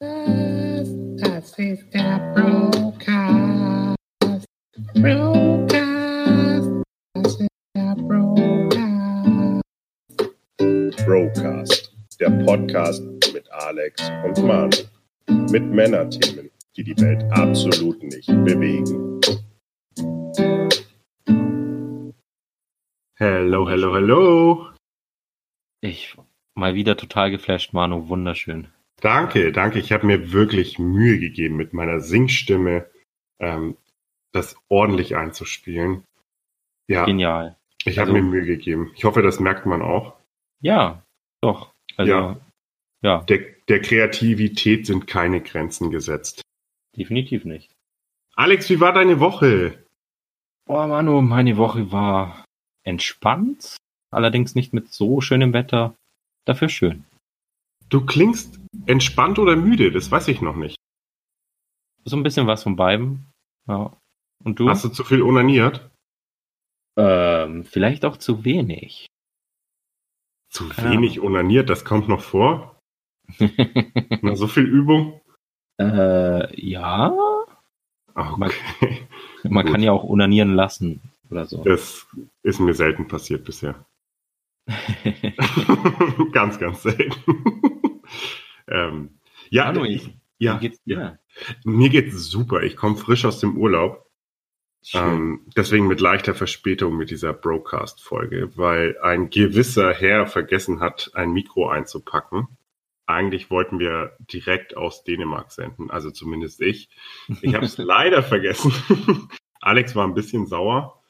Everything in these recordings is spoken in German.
Das ist der Broadcast. Broadcast. Das ist der Broadcast. Brocast, der Podcast mit Alex und Manu. Mit Männerthemen, die die Welt absolut nicht bewegen. Hello, hello, hello. Ich mal wieder total geflasht, Manu. Wunderschön. Danke, danke. Ich habe mir wirklich Mühe gegeben, mit meiner Singstimme ähm, das ordentlich einzuspielen. Ja, Genial. ich habe Also- mir Mühe gegeben. Ich hoffe, das merkt man auch. Ja, doch. Also, Ja. ja, Der, der Kreativität sind keine Grenzen gesetzt. definitiv nicht. Alex, wie war deine Woche? Boah, Manu, meine Woche war entspannt. Allerdings nicht mit so schönem Wetter. Dafür schön. Du klingst entspannt oder müde, das weiß ich noch nicht. So ein bisschen was von beiden. Ja. Und du? Hast du zu viel onaniert? Ähm, vielleicht auch zu wenig. Zu Keine wenig onaniert, das kommt noch vor. Na, so viel Übung? äh, ja, Okay. man Gut. kann ja auch unanieren lassen oder so. Das ist mir selten passiert bisher. ganz, ganz selten. Ähm, ja, Manu, ich, Wie ja, geht's dir? mir geht's super. Ich komme frisch aus dem Urlaub. Ähm, deswegen mit leichter Verspätung mit dieser Broadcast-Folge, weil ein gewisser Herr vergessen hat, ein Mikro einzupacken. Eigentlich wollten wir direkt aus Dänemark senden, also zumindest ich. Ich habe es leider vergessen. Alex war ein bisschen sauer,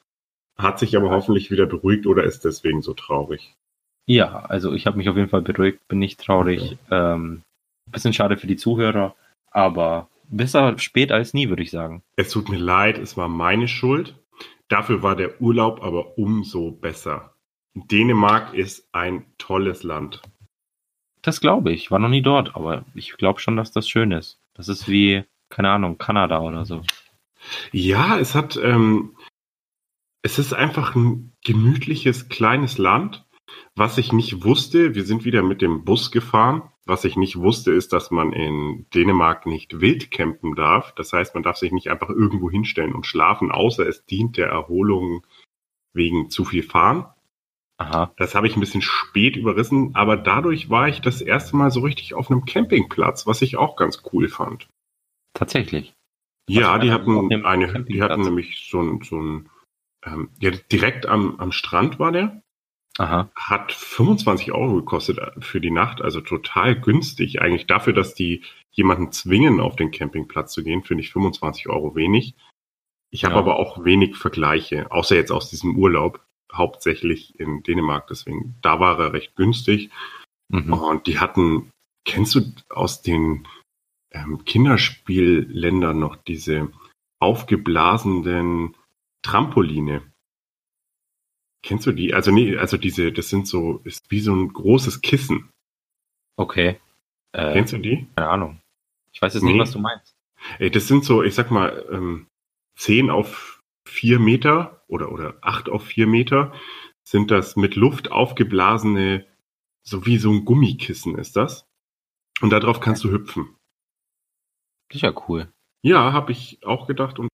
hat sich aber hoffentlich wieder beruhigt oder ist deswegen so traurig. Ja, also ich habe mich auf jeden Fall beruhigt, bin nicht traurig. Ähm, bisschen schade für die Zuhörer, aber besser spät als nie, würde ich sagen. Es tut mir leid, es war meine Schuld. Dafür war der Urlaub aber umso besser. Dänemark ist ein tolles Land. Das glaube ich. War noch nie dort, aber ich glaube schon, dass das schön ist. Das ist wie, keine Ahnung, Kanada oder so. Ja, es hat, ähm, es ist einfach ein gemütliches kleines Land. Was ich nicht wusste, wir sind wieder mit dem Bus gefahren. Was ich nicht wusste, ist, dass man in Dänemark nicht wild campen darf. Das heißt, man darf sich nicht einfach irgendwo hinstellen und schlafen, außer es dient der Erholung wegen zu viel Fahren. Aha. Das habe ich ein bisschen spät überrissen, aber dadurch war ich das erste Mal so richtig auf einem Campingplatz, was ich auch ganz cool fand. Tatsächlich. Ja, Was die war denn auf hatten eine, die hatten nämlich so ein, so ein ähm, ja, direkt am, am Strand war der, Aha. hat 25 Euro gekostet für die Nacht, also total günstig. Eigentlich dafür, dass die jemanden zwingen, auf den Campingplatz zu gehen, finde ich 25 Euro wenig. Ich habe Ja. aber auch wenig Vergleiche, außer jetzt aus diesem Urlaub, hauptsächlich in Dänemark, deswegen, da war er recht günstig. Mhm. Und die hatten, kennst du aus den ähm, Kinderspielländern noch diese aufgeblasenen Trampoline? Kennst du die? Also nee, also diese, das sind so, ist wie so ein großes Kissen. Okay. Äh, Kennst du die? keine Ahnung. Ich weiß jetzt Nee. nicht, was du meinst. Ey, das sind so, ich sag mal, ähm, 10 auf 4 Meter oder, oder 8 auf 4 Meter sind das mit Luft aufgeblasene, so wie so ein Gummikissen ist das. Und darauf kannst du hüpfen. Ja cool. Ja, habe ich auch gedacht. Und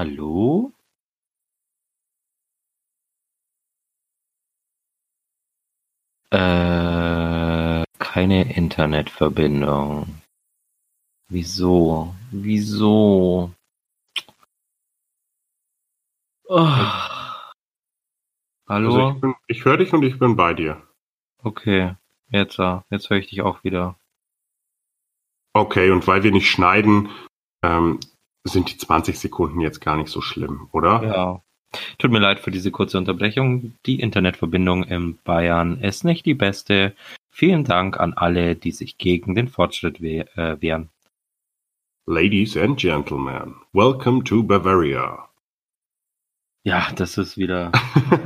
Hallo? Äh, keine Internetverbindung. Wieso? Wieso? Oh. Hallo? also ich, bin- ich höre dich und ich bin bei dir. Okay, jetzt, äh, jetzt höre ich dich auch wieder. Okay, und weil wir nicht schneiden, ähm, sind die 20 Sekunden jetzt gar nicht so schlimm, oder? Ja. Tut mir leid für diese kurze Unterbrechung. Die Internetverbindung in Bayern ist nicht die beste. Vielen Dank an alle, die sich gegen den Fortschritt we äh, wehren. Ladies and Gentlemen, welcome to Bavaria. Ja, das ist wieder.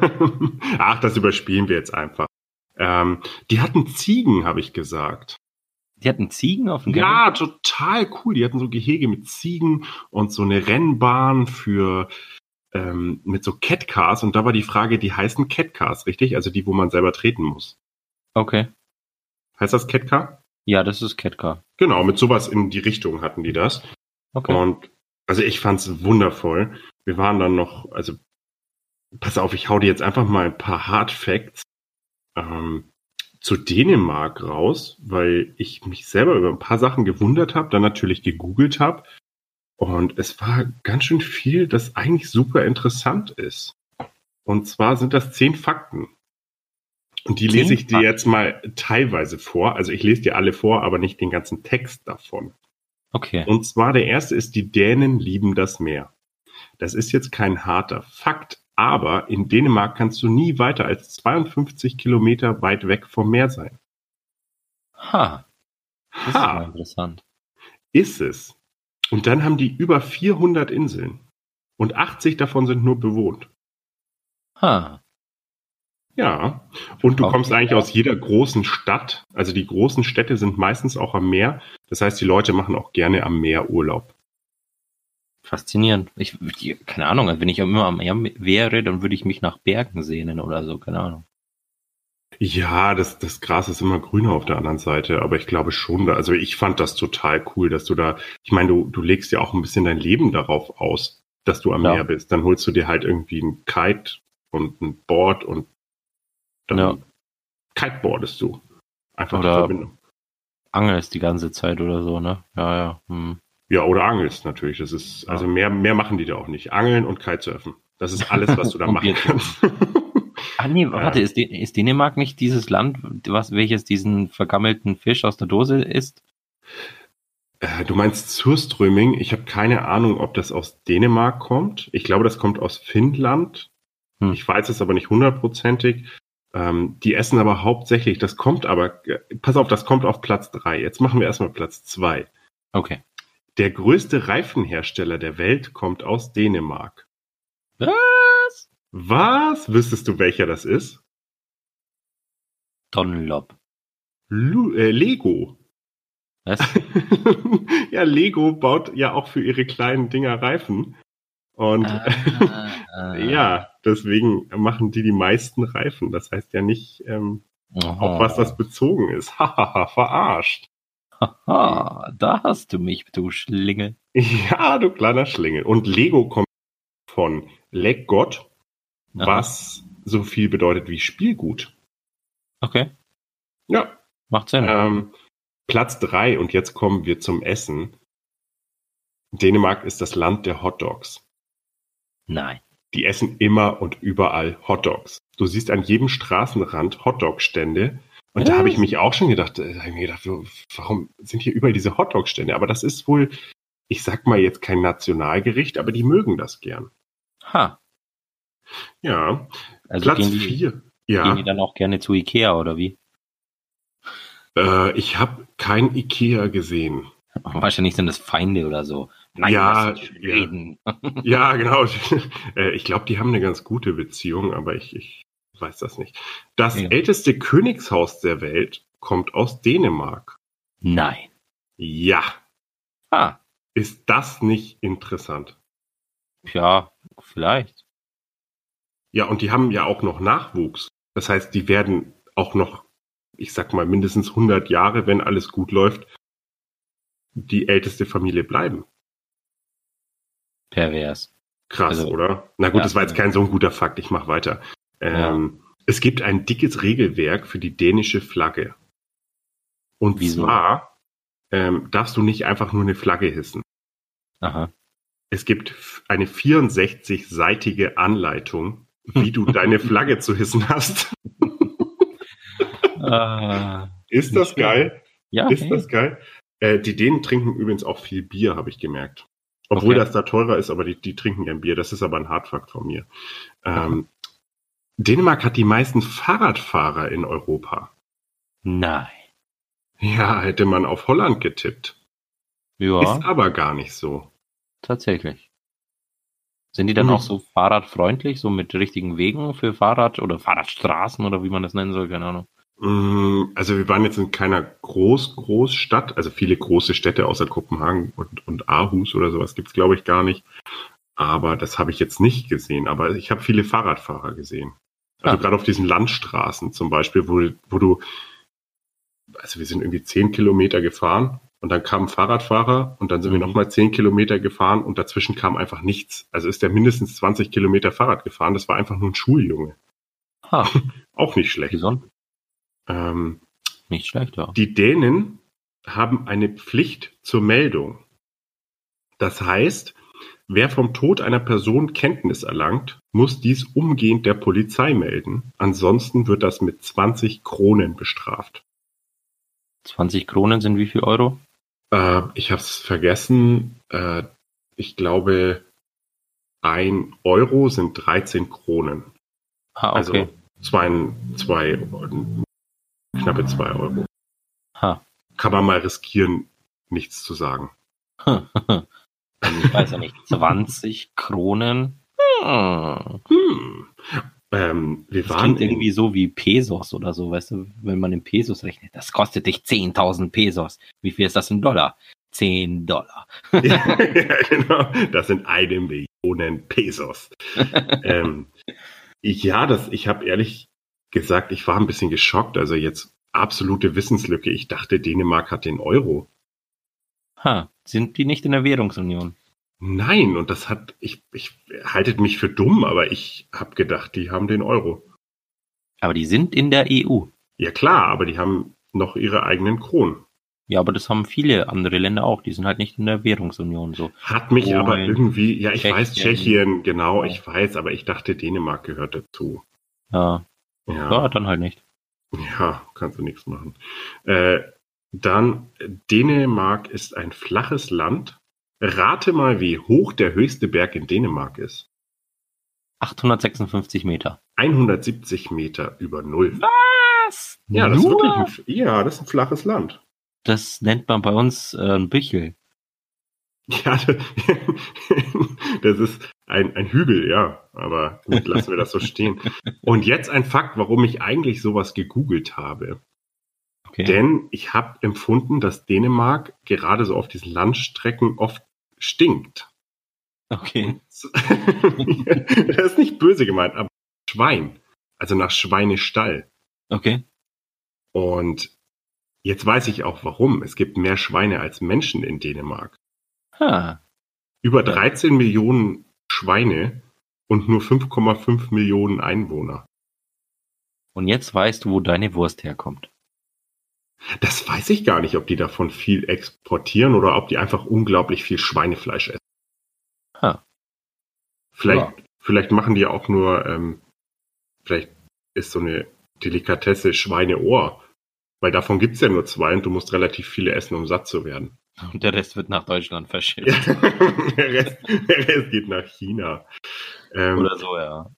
Ach, das überspielen wir jetzt einfach. Ähm, die hatten Ziegen, habe ich gesagt. Die hatten Ziegen auf dem Ja, total cool. Die hatten so Gehege mit Ziegen und so eine Rennbahn für ähm, mit so Catcars. Und da war die Frage, die heißen Catcars, richtig? Also die, wo man selber treten muss. Okay. Heißt das Catcar? Ja, das ist Catcar. Genau, mit sowas in die Richtung hatten die das. Okay. Und also ich fand's wundervoll. Wir waren dann noch, also pass auf, ich hau dir jetzt einfach mal ein paar Hard Facts ähm, zu Dänemark raus, weil ich mich selber über ein paar Sachen gewundert habe, dann natürlich gegoogelt habe. Und es war ganz schön viel, das eigentlich super interessant ist. Und zwar sind das zehn Fakten. Und die Zehn lese ich dir Fakten? jetzt mal teilweise vor. Also ich lese dir alle vor, aber nicht den ganzen Text davon. Okay. Und zwar der erste ist, die Dänen lieben das Meer. Das ist jetzt kein harter Fakt, aber in Dänemark kannst du nie weiter als 52 Kilometer weit weg vom Meer sein. Ha. Das ist Ha, interessant. ist es. Und dann haben die über 400 Inseln. Und 80 davon sind nur bewohnt. Ha. Ja. Und du kommst eigentlich aus jeder großen Stadt. Also die großen Städte sind meistens auch am Meer. Das heißt, die Leute machen auch gerne am Meer Urlaub. Faszinierend. Ich, keine Ahnung, wenn ich immer am Meer wäre, dann würde ich mich nach Bergen sehnen oder so, keine Ahnung. Ja, das, das Gras ist immer grüner auf der anderen Seite, aber ich glaube schon, also ich fand das total cool, dass du da, ich meine, du, du legst ja auch ein bisschen dein Leben darauf aus, dass du am Ja. Meer bist. Dann holst du dir halt irgendwie ein Kite und ein Board und dann Ja. kiteboardest du. Einfach die Oder- Verbindung. Angelst die ganze Zeit oder so, ne? Ja, ja. Hm. Ja, oder angelst natürlich. Das ist, also mehr, mehr machen die da auch nicht. Angeln und Kitesurfen. Das ist alles, was du da machen kannst. Ah nee, warte, ist, Dän- ist Dänemark nicht dieses Land, was, welches diesen vergammelten Fisch aus der Dose isst? Äh, Du meinst Surströmming? Ich habe keine Ahnung, ob das aus Dänemark kommt. Ich glaube, das kommt aus Finnland. Hm. Ich weiß es aber nicht hundertprozentig. Ähm, die essen aber hauptsächlich, das kommt aber, äh, pass auf, das kommt auf Platz drei. Jetzt machen wir erstmal Platz zwei. Okay. Der größte Reifenhersteller der Welt kommt aus Dänemark. Was? Was? Wüsstest du, welcher das ist? Dunlop. Lu äh, Lego. Was? ja, Lego baut ja auch für ihre kleinen Dinger Reifen. Und Ah, Ja, deswegen machen die die meisten Reifen. Das heißt ja nicht, ähm, auf was das bezogen ist. Hahaha, verarscht. Haha, da hast du mich, du Schlingel. Ja, du kleiner Schlingel. Und Lego kommt von Leg Aha. was so viel bedeutet wie Spielgut. Okay, Ja, macht Sinn. ähm, Platz drei und jetzt kommen wir zum Essen. Dänemark ist das Land der Hotdogs. Nein. Die essen immer und überall Hotdogs. Du siehst an jedem Straßenrand Hotdog-Stände. Und da habe ich mich auch schon gedacht, äh, hab ich mir gedacht, warum sind hier überall diese Hotdog-Stände? Aber das ist wohl, ich sag mal jetzt kein Nationalgericht, aber die mögen das gern. Ha. Ja, Also Platz gehen die, vier. gehen Ja, die dann auch gerne zu Ikea oder wie? äh, ich habe kein Ikea gesehen. Wahrscheinlich sind das Feinde oder so. Nein, Ja, ja. Ja, genau. Äh, ich glaube, die haben eine ganz gute Beziehung, aber ich, ich weiß das nicht. Das Ja. älteste Königshaus der Welt kommt aus Dänemark. Nein. Ja, Ah, ist das nicht interessant? ja, vielleicht. Ja, und die haben ja auch noch Nachwuchs. Das heißt, die werden auch noch, ich sag mal, mindestens 100 Jahre, wenn alles gut läuft, die älteste Familie bleiben. Pervers. Krass, Also, oder? Na gut, ja, das war jetzt kein so ein guter Fakt. Ich mach weiter. Ähm, Es gibt ein dickes Regelwerk für die dänische Flagge. Und Wieso? zwar ähm, darfst du nicht einfach nur eine Flagge hissen. Aha. Es gibt eine 64-seitige Anleitung, wie du deine Flagge zu hissen hast. Ah, Ist das geil? ja, Ist hey. das geil? Äh, die Dänen trinken übrigens auch viel Bier, habe ich gemerkt. Obwohl Okay. das da teurer ist, aber die, die trinken gern Bier. Das ist aber ein Hardfakt von mir. Ähm, Dänemark hat die meisten Fahrradfahrer in Europa. Nein. Ja, hätte man auf Holland getippt. Ja, Ist aber gar nicht so. tatsächlich. Sind die dann Mhm. auch so fahrradfreundlich, so mit richtigen Wegen für Fahrrad oder Fahrradstraßen oder wie man das nennen soll, keine Ahnung. Mm, Also wir waren jetzt in keiner Groß Großstadt, also viele große Städte außer Kopenhagen und, und Aarhus oder sowas gibt's glaube ich gar nicht. Aber das habe ich jetzt nicht gesehen. Aber ich habe viele Fahrradfahrer gesehen. Also Ah. gerade auf diesen Landstraßen zum Beispiel, wo, wo du, also wir sind irgendwie zehn Kilometer gefahren und dann kam ein Fahrradfahrer und dann sind wir Mhm. nochmal zehn Kilometer gefahren und dazwischen kam einfach nichts. Also ist der mindestens 20 Kilometer Fahrrad gefahren. Das war einfach nur ein Schuljunge. Ha, Auch nicht schlecht. Ähm, Nicht schlecht, ja. Die Dänen haben eine Pflicht zur Meldung. Das heißt, wer vom Tod einer Person Kenntnis erlangt, muss dies umgehend der Polizei melden. Ansonsten wird das mit 20 Kronen bestraft. 20 Kronen sind wie viel Euro? Äh, ich habe es vergessen. Äh, ich glaube, ein Euro sind 13 Kronen. Ah, okay. Also zwei, zwei, knappe zwei Euro. Ha. Kann man mal riskieren, nichts zu sagen. ich weiß ja nicht. 20 Kronen? Hm. Hm. Ähm, wir Das waren klingt in- irgendwie so wie Pesos oder so, weißt du, wenn man in Pesos rechnet. Das kostet dich 10.000 Pesos. Wie viel ist das in Dollar? 10 Dollar. ja, genau. Das sind eine Million Pesos. ähm, ja, das, ich habe ehrlich gesagt, ich war ein bisschen geschockt. Also jetzt absolute Wissenslücke. Ich dachte, Dänemark hat den Euro. Ha, sind die nicht in der Währungsunion? Nein, und das hat, ich, ich haltet mich für dumm, aber ich habe gedacht, die haben den Euro. Aber die sind in der EU. Ja klar, aber die haben noch ihre eigenen Kronen. Ja, aber das haben viele andere Länder auch. Die sind halt nicht in der Währungsunion so. Hat mich Polen, aber irgendwie, ja, ich Tschechien. weiß Tschechien, genau, Ja. ich weiß, aber ich dachte, Dänemark gehört dazu. Ja, Ja, ja dann halt nicht. ja kannst du nichts machen. Äh, dann, Dänemark ist ein flaches Land. Rate mal, wie hoch der höchste Berg in Dänemark ist. 856 Meter. 170 Meter über Null. Was? Ja, das ist wirklich ein, ja, das ist ein flaches Land. Das nennt man bei uns äh, ein Büchel. Ja, das ist ein, ein Hügel, ja. Aber gut, lassen wir das so stehen. Und jetzt ein Fakt, warum ich eigentlich sowas gegoogelt habe. Okay. Denn ich habe empfunden, dass Dänemark gerade so auf diesen Landstrecken oft stinkt. okay. das ist nicht böse gemeint, aber Schwein. Also nach Schweinestall. Okay. Und jetzt weiß ich auch warum. Es gibt mehr Schweine als Menschen in Dänemark. Ha. Über 13 Millionen Schweine und nur 5,5 Millionen Einwohner. Und jetzt weißt du, wo deine Wurst herkommt. Das weiß ich gar nicht, ob die davon viel exportieren oder ob die einfach unglaublich viel Schweinefleisch essen. Ha. Vielleicht, Ja. vielleicht machen die ja auch nur, ähm, vielleicht ist so eine Delikatesse Schweineohr. Weil davon gibt's ja nur zwei und du musst relativ viele essen, um satt zu werden. Und der Rest wird nach Deutschland verschifft. Ja, der, Rest, der Rest geht nach China. Ähm, Oder so, ja.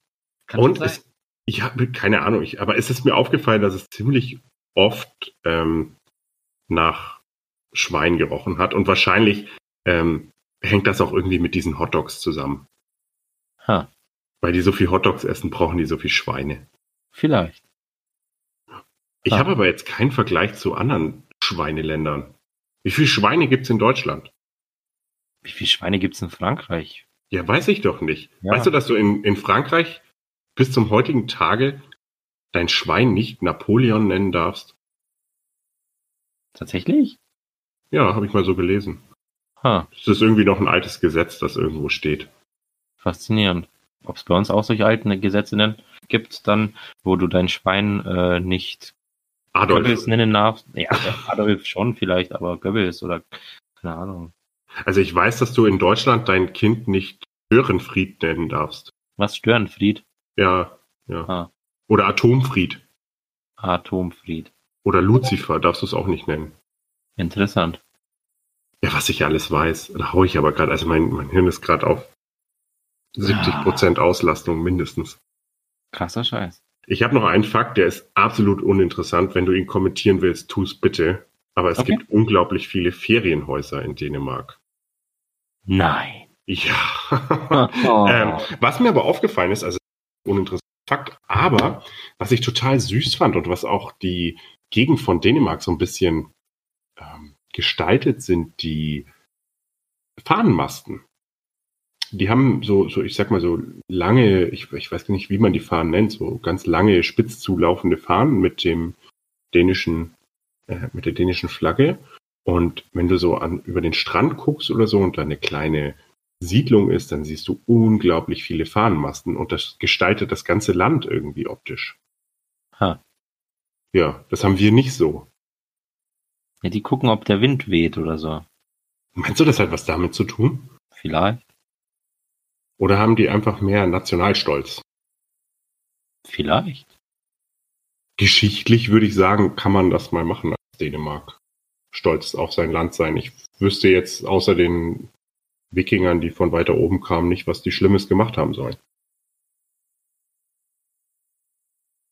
Kann und es, ich habe keine Ahnung, ich, aber es ist mir aufgefallen, dass es ziemlich oft ähm, nach Schwein gerochen hat und wahrscheinlich ähm, hängt das auch irgendwie mit diesen Hotdogs zusammen. Ha. Weil die so viel Hotdogs essen, brauchen die so viel Schweine. Vielleicht. Ich Ah. habe aber jetzt keinen Vergleich zu anderen Schweineländern. Wie viele Schweine gibt's in Deutschland? Wie viele Schweine gibt's in Frankreich? Ja, weiß ich doch nicht. Ja. Weißt du, dass du in, in Frankreich bis zum heutigen Tage dein Schwein nicht Napoleon nennen darfst? Tatsächlich? Ja, habe ich mal so gelesen. Ha. Es ist irgendwie noch ein altes Gesetz, das irgendwo steht. Faszinierend. Ob es bei uns auch solche alten Gesetze gibt, dann, wo du dein Schwein äh, nicht Adolf. Goebbels nennen darfst. Ja, Adolf schon vielleicht, aber Goebbels oder keine Ahnung. Also ich weiß, dass du in Deutschland dein Kind nicht Störenfried nennen darfst. Was Störenfried? Ja, ja. Ah. Oder Atomfried. Atomfried. Oder Lucifer darfst du es auch nicht nennen. Interessant. Ja, was ich alles weiß, da hau ich aber gerade, also mein, mein Hirn ist gerade auf 70 Prozent Auslastung mindestens. Krasser Scheiß. Ich habe noch einen Fakt, der ist absolut uninteressant. Wenn du ihn kommentieren willst, tu's bitte. Aber es Okay. gibt unglaublich viele Ferienhäuser in Dänemark. Nein. Ja. Oh. ähm, was mir aber aufgefallen ist, also uninteressant, Fakt. Aber was ich total süß fand und was auch die Gegend von Dänemark so ein bisschen ähm, gestaltet, sind die Fahnenmasten. Die haben so, so, ich sag mal so lange, ich, ich weiß nicht, wie man die Fahnen nennt, so ganz lange spitz zulaufende Fahnen mit dem dänischen, äh, mit der dänischen Flagge. Und wenn du so an, über den Strand guckst oder so und da eine kleine Siedlung ist, dann siehst du unglaublich viele Fahnenmasten und das gestaltet das ganze Land irgendwie optisch. Ha. Ja, das haben wir nicht so. Ja, die gucken, ob der Wind weht oder so. Meinst du, das hat was damit zu tun? Vielleicht. Oder haben die einfach mehr Nationalstolz? Vielleicht. Geschichtlich würde ich sagen, kann man das mal machen als Dänemark. Stolz auf sein Land sein. Ich wüsste jetzt außer den Wikingern, die von weiter oben kamen, nicht, was die Schlimmes gemacht haben sollen.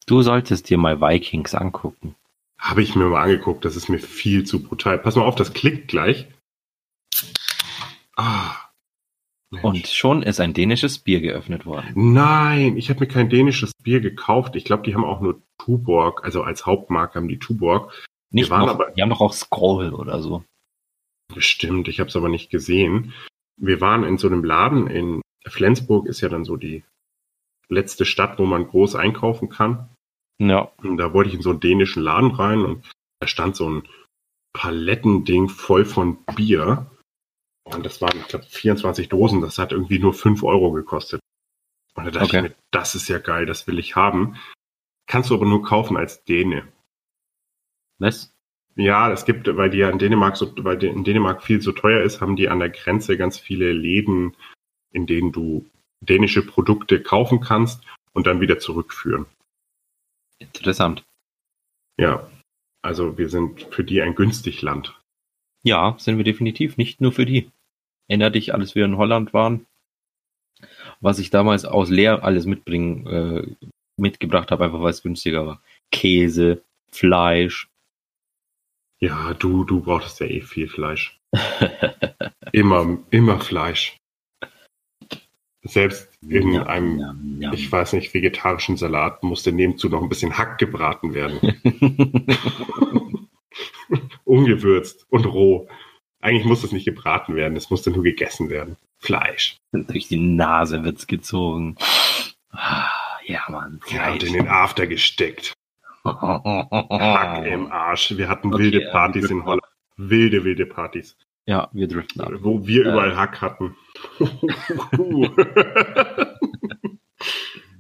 Du solltest dir mal Vikings angucken. Habe ich mir mal angeguckt, das ist mir viel zu brutal. Pass mal auf, das klickt gleich. Ah. Mensch. Und schon ist ein dänisches Bier geöffnet worden. Nein, ich habe mir kein dänisches Bier gekauft. Ich glaube, die haben auch nur Tuborg, also als Hauptmarke haben die Tuborg. Nicht waren noch, aber- die haben doch auch Scroll oder so. Bestimmt, ich habe es aber nicht gesehen. Wir waren in so einem Laden in Flensburg, ist ja dann so die letzte Stadt, wo man groß einkaufen kann. Ja. Und da wollte ich in so einen dänischen Laden rein und da stand so ein Palettending voll von Bier. Und das waren, ich glaube, 24 Dosen. Das hat irgendwie nur 5 Euro gekostet. Und da dachte Okay. ich mir, das ist ja geil, das will ich haben. Kannst du aber nur kaufen als Däne. Was? Ja, es gibt, weil die ja in Dänemark so, weil in Dänemark viel so teuer ist, haben die an der Grenze ganz viele Läden, in denen du dänische Produkte kaufen kannst und dann wieder zurückführen. Interessant. Ja. Also wir sind für die ein günstig Land. Ja, sind wir definitiv. Nicht nur für die. Erinner dich, als wir in Holland waren, was ich damals aus Leer alles mitbringen, äh, mitgebracht habe, einfach weil es günstiger war. Käse, Fleisch. Ja, du, du brauchtest ja eh viel Fleisch. Immer, immer Fleisch. Selbst in Ja, einem, ja, ja. ich weiß nicht, vegetarischen Salat musste nebenzu noch ein bisschen Hack gebraten werden. Ungewürzt und roh. Eigentlich muss es nicht gebraten werden, es musste nur gegessen werden. Fleisch. Durch die Nase wird's gezogen. Ah, Ja, Mann. Ja, und Fleisch. in den After gesteckt. Hack im Arsch. Wir hatten Okay, wilde Partys in Holland. Wilde, wilde Partys. Ja, wir driften ab. Wo wir Äh. überall Hack hatten.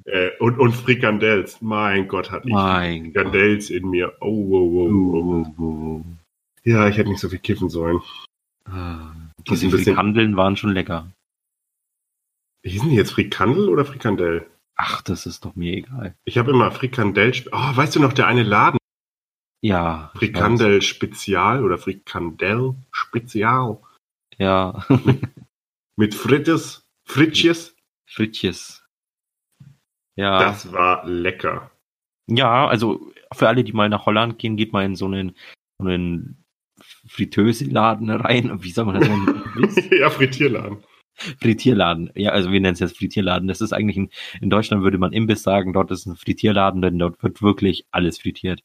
äh, und, und Frikandells. Mein Gott, hatte ich Mein Gott. In mir. Oh, wow, wow, wow. Ja, ich hätte nicht so viel kiffen sollen. Ah, Diese Frikandeln waren schon lecker. Hießen die jetzt Frikandel oder Frikandell? Ach, das ist doch mir egal. Ich habe immer Frikandell. Oh, weißt du noch, der eine Laden? Ja. Frikandel Spezial oder Frikandel Spezial. Ja. Mit Frittes, Fritjes. Frittjes. Ja. Das war lecker. Ja, also für alle, die mal nach Holland gehen, geht mal in so einen, so einen Fritteuse-Laden rein. Wie soll man das ja, Frittierladen. Frittierladen. Ja, also wir nennen es jetzt Frittierladen. Das ist eigentlich ein, in Deutschland würde man Imbiss sagen, dort ist ein Frittierladen, denn dort wird wirklich alles frittiert.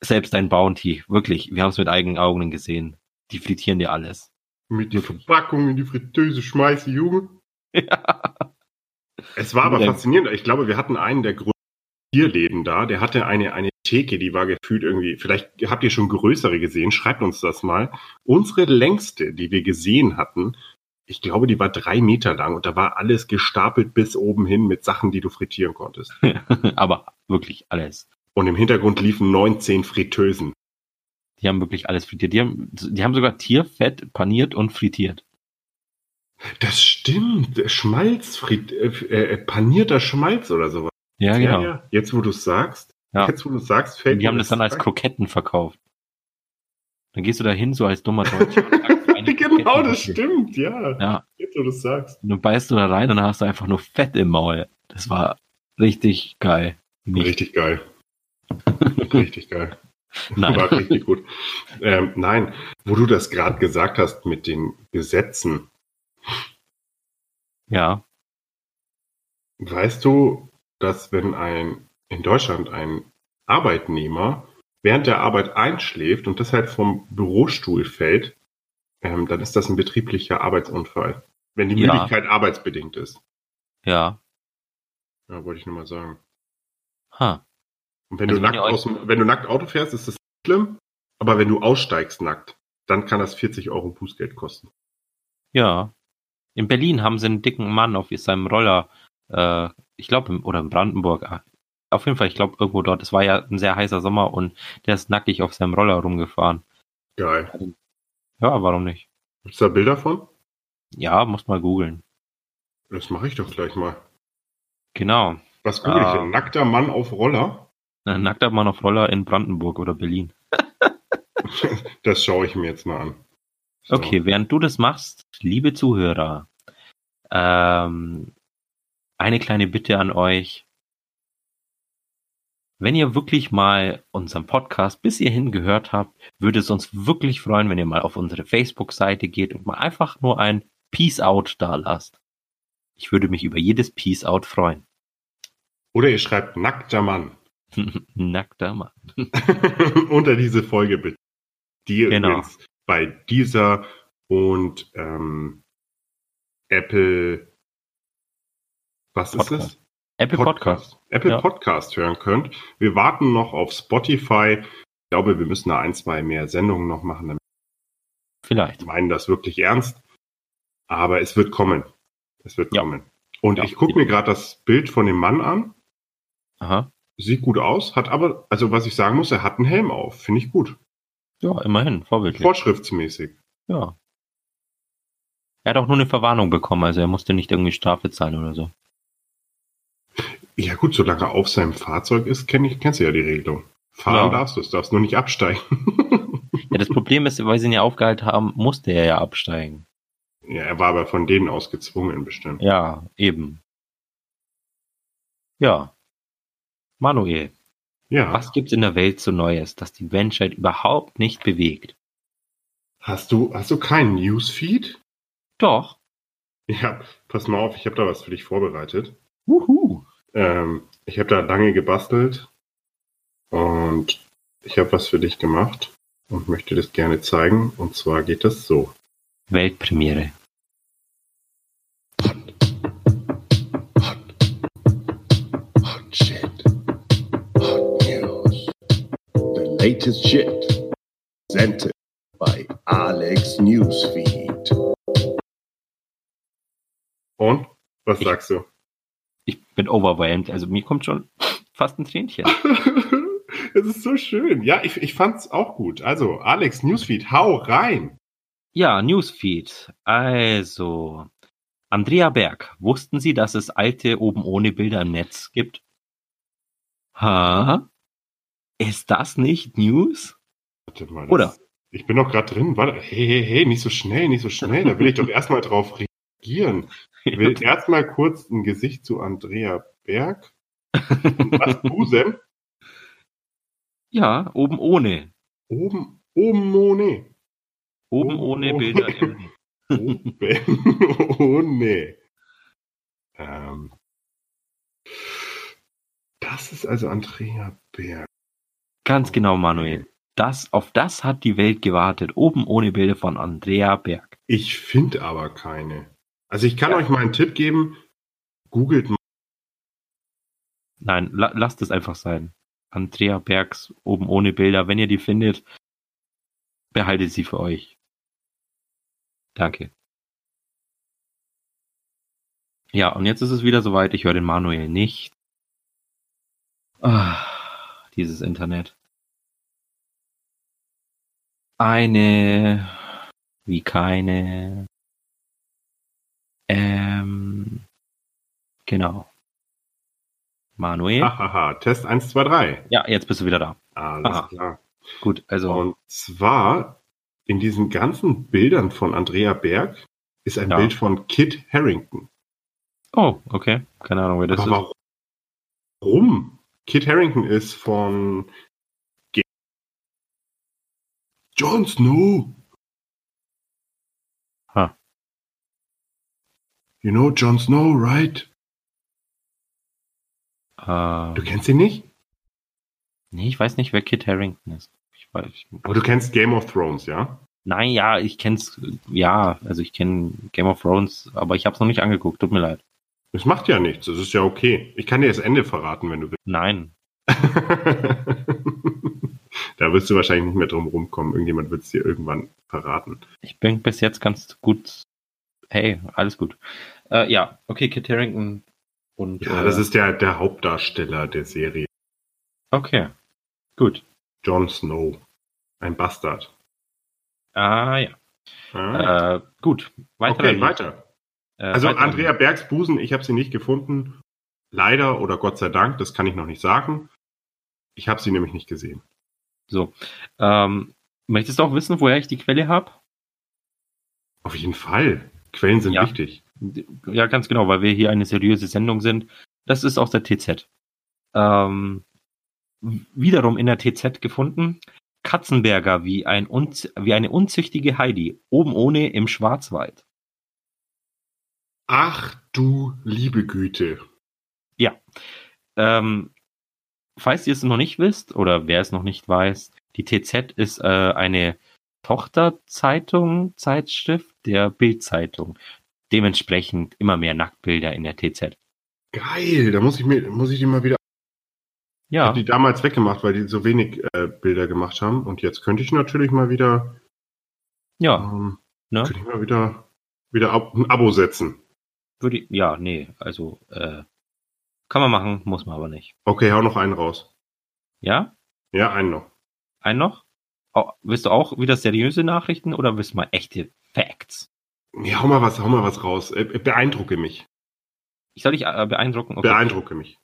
Selbst ein Bounty, wirklich. Wir haben es mit eigenen Augen gesehen. Die frittieren dir alles. Mit der Verpackung in die Fritteuse schmeißen, Junge. Es war aber Ja. faszinierend. Ich glaube, wir hatten einen der größten Tierläden da. Der hatte eine, eine Theke, die war gefühlt irgendwie, vielleicht habt ihr schon größere gesehen, schreibt uns das mal. Unsere längste, die wir gesehen hatten, ich glaube, die war drei Meter lang und da war alles gestapelt bis oben hin mit Sachen, die du frittieren konntest. Aber wirklich alles. Und im Hintergrund liefen 19 Fritteusen. Die haben wirklich alles frittiert. Die haben, die haben sogar Tierfett paniert und frittiert. Das stimmt. Schmalz, Frit äh, äh, panierter Schmalz oder sowas. Ja, genau. Ja, ja. Jetzt, wo du es sagst, Ja. jetzt, wo du es sagst, fällt die haben das dann als. Kroketten verkauft. Dann gehst du da hin, so als dummer Deutscher. Genau, das stimmt, ja. Ja, Jetzt, wo du es sagst. und dann beißt du da rein und dann hast du einfach nur Fett im Maul. Das war richtig geil. Nicht, Richtig geil. richtig geil. nein. War richtig gut. Ähm, nein, wo du das gerade gesagt hast mit den Gesetzen, Ja, weißt du, dass wenn ein in Deutschland ein Arbeitnehmer während der Arbeit einschläft und deshalb vom Bürostuhl fällt, ähm, dann ist das ein betrieblicher Arbeitsunfall. Wenn die Ja. Müdigkeit arbeitsbedingt ist. Ja. Ja, wollte ich nur mal sagen. Ha. Und wenn, Also du wenn nackt aus, dem- wenn du nackt Auto fährst, ist das nicht schlimm. Aber wenn du aussteigst nackt, dann kann das 40 Euro Bußgeld kosten. Ja. In Berlin haben sie einen dicken Mann auf seinem Roller, äh, ich glaube, oder in Brandenburg. ah, Auf jeden Fall, ich glaube, irgendwo dort. Es war ja ein sehr heißer Sommer und der ist nackig auf seinem Roller rumgefahren. Geil. Ja, warum nicht? Gibt's da Bilder von? Ja, muss mal googeln. Das mache ich doch gleich mal. Genau. Was google ich Ah. denn? Nackter Mann auf Roller? Ein nackter Mann auf Roller in Brandenburg oder Berlin. Das schaue ich mir jetzt mal an. So. Okay, während du das machst, liebe Zuhörer, ähm, eine kleine Bitte an euch. Wenn ihr wirklich mal unseren Podcast bis hierhin gehört habt, würde es uns wirklich freuen, wenn ihr mal auf unsere Facebook-Seite geht und mal einfach nur ein Peace Out da lasst. Ich würde mich über jedes Peace Out freuen. Oder ihr schreibt nackter Mann Nackter Mann. unter diese Folge bitte. Die Genau. übrigens bei dieser und ähm, Apple was ist Podcast. Apple Podcast. Apple Ja. Podcast hören könnt. Wir warten noch auf Spotify. Ich glaube, wir müssen da ein, zwei mehr Sendungen noch machen. damit Vielleicht. Wir meinen das wirklich ernst. Aber es wird kommen. Es wird Ja. kommen. Und Ja. ich gucke mir gerade das Bild von dem Mann an. Aha. Sieht gut aus, hat aber, also was ich sagen muss, er hat einen Helm auf. Finde ich gut. Ja, immerhin, vorbildlich. Vorschriftsmäßig. Ja. Er hat auch nur eine Verwarnung bekommen, also er musste nicht irgendwie Strafe zahlen oder so. Ja gut, solange er auf seinem Fahrzeug ist, kenn ich, kennst du ja die Regelung. Fahren Ja. darfst du, es darfst nur nicht absteigen. Ja, das Problem ist, weil sie ihn ja aufgehalten haben, musste er ja absteigen. ja, er war aber von denen aus gezwungen bestimmt. Ja, eben. Ja. Manuel, Ja. was gibt's in der Welt so Neues, das die Menschheit überhaupt nicht bewegt? Hast du, hast du keinen Newsfeed? Doch. Ja, pass mal auf, ich habe da was für dich vorbereitet. Wuhu. Ähm, ich habe da lange gebastelt und ich habe was für dich gemacht und möchte das gerne zeigen. Und zwar geht das so. Weltpremiere. Latest shit. Presented by Alex Newsfeed. Und? Was Ich- sagst du? Bin overwhelmed, also mir kommt schon fast ein Tränchen. Es ist so schön. Ja, ich, ich fand's auch gut. Also, Alex Newsfeed, hau rein. Ja, Newsfeed. Also, Andrea Berg, wussten Sie, dass es alte oben ohne Bilder im Netz gibt? Ha? Ist das nicht News? Warte mal. das- Oder? Ich bin noch gerade drin. Warte. Hey, hey, hey, nicht so schnell, nicht so schnell. Da will ich doch erstmal drauf reagieren. Ich will erstmal kurz ein Gesicht zu Andrea Berg. Was, Busen? ja, oben ohne. Oben, oben ohne. Oben Oben ohne ohne. Bilder Oben ohne. Ähm, das ist also Andrea Berg. Ganz genau, Manuel. Das, auf das hat die Welt gewartet. Oben ohne Bilder von Andrea Berg. Ich finde aber keine. Also ich kann euch mal einen Tipp geben. Googelt mal. Nein, la lasst es einfach sein. Andrea Bergs oben ohne Bilder. Wenn ihr die findet, behaltet sie für euch. Danke. Ja, und jetzt ist es wieder soweit. Ich höre den Manuel nicht. Ah, dieses Internet. Eine wie keine. Ähm, genau. Manuel? Hahaha, Test 1, 2, 3. Ja, jetzt bist du wieder da. Alles Aha. klar. Gut, also. Und zwar in diesen ganzen Bildern von Andrea Berg ist ein Ja. Bild von Kit Harrington. Oh, okay. Keine Ahnung, wer das Aber ist. warum? Kit Harrington ist von Ge Jon Snow. Ha. You know Jon Snow, right? Äh, Du kennst ihn nicht? nee, ich weiß nicht, wer Kit Harrington ist. Ich weiß, ich, Aber du kennst Game of Thrones, ja? nein, ja, ich kenn's, ja, also ich kenne Game of Thrones, aber ich habe es noch nicht angeguckt, tut mir leid. Das macht ja nichts, das ist ja okay. Ich kann dir das Ende verraten, wenn du willst. Nein. da wirst du wahrscheinlich nicht mehr drum rumkommen. Irgendjemand wird es dir irgendwann verraten. Ich bin bis jetzt ganz gut. Hey, alles gut. Äh, ja, okay, Kit Harrington und. Ja, äh, das ist der, der Hauptdarsteller der Serie. Okay, gut. Jon Snow. Ein Bastard. Ah, ja. Ah. Äh, gut. Weiter. okay, weiter. Äh, Also weiter. Andrea Bergs Busen, ich habe sie nicht gefunden. Leider oder Gott sei Dank, das kann ich noch nicht sagen. Ich habe sie nämlich nicht gesehen. So. Ähm, möchtest du auch wissen, woher ich die Quelle habe? Auf jeden Fall. Quellen sind Ja. wichtig. Ja, ganz genau, weil wir hier eine seriöse Sendung sind. Das ist aus der TZ. Ähm, wiederum in der TZ gefunden. Katzenberger wie, ein unz wie eine unzüchtige Heidi. Oben ohne im Schwarzwald. Ach du liebe Güte. Ähm, falls ihr es noch nicht wisst oder wer es noch nicht weiß, die TZ ist äh, eine Tochterzeitung, Zeitschrift der Bildzeitung. Dementsprechend immer mehr Nacktbilder in der TZ. Geil, da muss ich mir, muss ich die mal wieder. Ich Ja, habe die damals weggemacht, weil die so wenig äh, Bilder gemacht haben. Und jetzt könnte ich natürlich mal wieder, ja, ähm, ne? könnte ich mal wieder, wieder ab, ein Abo setzen. Würde ich, ja, nee, also äh, kann man machen, muss man aber nicht. Okay, hau noch einen raus. Ja? Ja, einen noch. Ein noch? Oh, willst du auch wieder seriöse Nachrichten oder willst du mal echte Facts? Ja, hau mal was, hau mal was raus. Äh, beeindrucke mich. Ich soll dich äh, beeindrucken? Okay. Beeindrucke mich.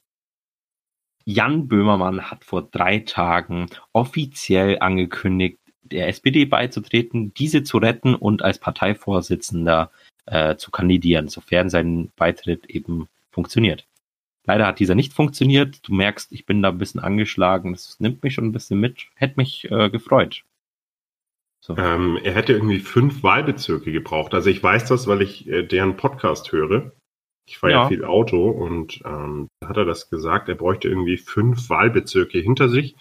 Jan Böhmermann hat vor drei Tagen offiziell angekündigt, der SPD beizutreten, diese zu retten und als Parteivorsitzender äh, zu kandidieren, sofern sein Beitritt eben funktioniert. Leider hat dieser nicht funktioniert. Du merkst, ich bin da ein bisschen angeschlagen. Das nimmt mich schon ein bisschen mit. Hätte mich äh, gefreut. So. Ähm, er hätte irgendwie fünf Wahlbezirke gebraucht. Also ich weiß das, weil ich äh, deren Podcast höre. Ich fahre ja. Ja. viel Auto und ähm, da hat er das gesagt, er bräuchte irgendwie fünf Wahlbezirke hinter sich,